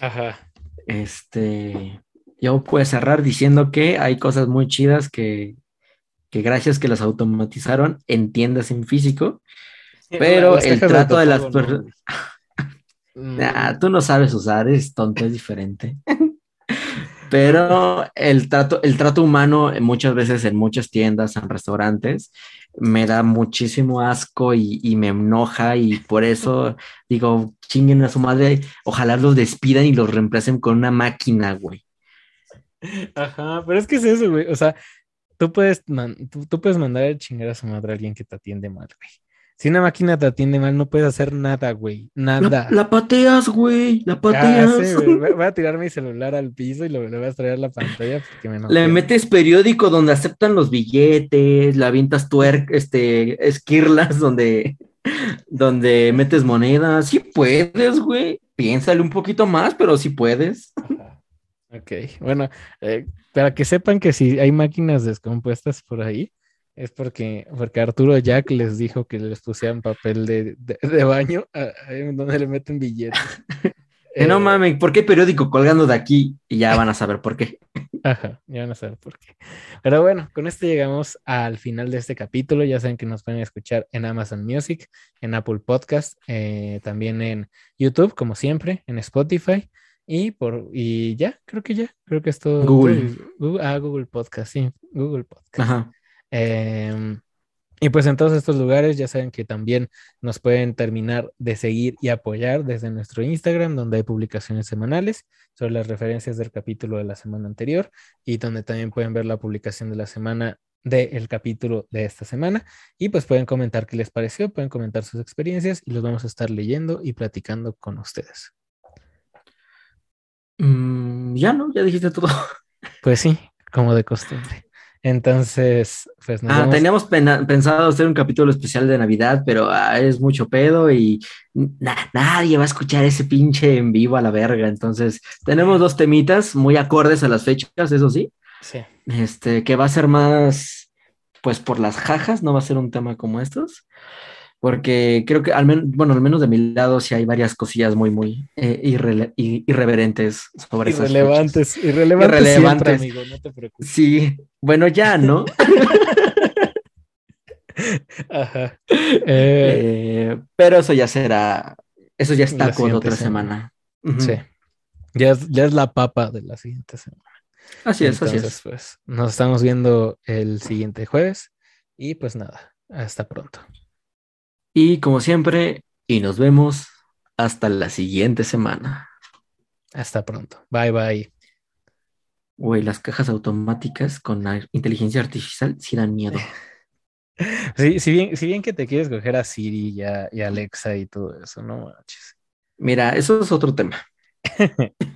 A: Ajá.
B: Este, yo puedo cerrar diciendo que hay cosas muy chidas que, que gracias que las automatizaron en tiendas en físico, pero el trato de las
A: no,
B: personas...
A: güey.
B: Nah, tú no sabes usar, es tonto, es diferente. Pero el trato, el trato humano eh, muchas veces en muchas tiendas, en restaurantes, me da muchísimo asco y, me enoja y por eso digo, chinguen a su madre, ojalá los despidan y los reemplacen con una máquina, güey.
A: Ajá, pero es que es eso, güey. O sea, tú puedes, tú, tú puedes mandar a chingar a su madre a alguien que te atiende mal, güey. Si una máquina te atiende mal, no puedes hacer nada, güey. Nada.
B: La, la pateas, güey, la pateas.
A: güey. Voy a tirar mi celular al piso y lo, le voy a traer la pantalla porque me
B: Le metes periódico donde aceptan los billetes, le avientas tuer, este, esquirlas donde, donde metes monedas. Sí puedes, güey. Piénsale un poquito más, pero sí puedes.
A: Ajá. Ok, bueno, eh, para que sepan que si hay máquinas descompuestas por ahí, es porque, porque Arturo Jack les dijo que les pusieran papel de, de- de baño a- ahí en donde le meten billetes.
B: Eh, no
A: Eh,
B: mames, ¿por qué periódico colgando de aquí? Y ya van a saber por qué.
A: Ajá, ya van a saber por qué. Pero bueno, con esto llegamos al final de este capítulo. Ya saben que nos pueden escuchar en Amazon Music, en Apple Podcast, eh, también en YouTube, como siempre, en Spotify. Y por y ya, creo que ya, creo que es todo.
B: Google.
A: Google- ah, Google Podcast, sí, Google Podcast.
B: Ajá.
A: Em, y pues en todos estos lugares ya saben que también nos pueden terminar de seguir y apoyar desde nuestro Instagram, donde hay publicaciones semanales sobre las referencias del capítulo de la semana anterior y donde también pueden ver la publicación de la semana del capítulo de esta semana. Y pues pueden comentar qué les pareció, pueden comentar sus experiencias y los vamos a estar leyendo y platicando con ustedes.
B: Mm, ya no, ya dijiste todo.
A: Pues sí, como de costumbre. Entonces, pues nos
B: Ah,
A: vamos-
B: teníamos pena- pensado hacer un capítulo especial de Navidad, pero ah, es mucho pedo y na- nadie va a escuchar ese pinche en vivo a la verga. Entonces, tenemos dos temitas muy acordes a las fechas, eso sí.
A: Sí.
B: Este, que va a ser más, pues por las jajas, no va a ser un tema como estos. Porque creo que al menos, bueno, al menos de mi lado sí hay varias cosillas muy, muy eh, irreverentes sobre fechas.
A: Irrelevantes, irrelevantes,
B: Irrelevantes.
A: siempre, amigo, no te preocupes.
B: Sí, bueno, ya, ¿no?
A: Ajá. Eh,
B: Eh, pero eso ya será, eso ya está con otra
A: semana. sí. Ya es, ya es la papa de la siguiente semana.
B: Así es, así es.
A: pues, nos estamos viendo el siguiente jueves. Y pues nada, hasta pronto.
B: Y como siempre, y nos vemos hasta la siguiente semana.
A: Hasta pronto. Bye bye.
B: Güey, las cajas automáticas con la inteligencia artificial sí dan miedo.
A: Sí, si bien, si bien que te quieres coger a Siri y a, y Alexa y todo eso, no manches.
B: Mira, eso es otro tema.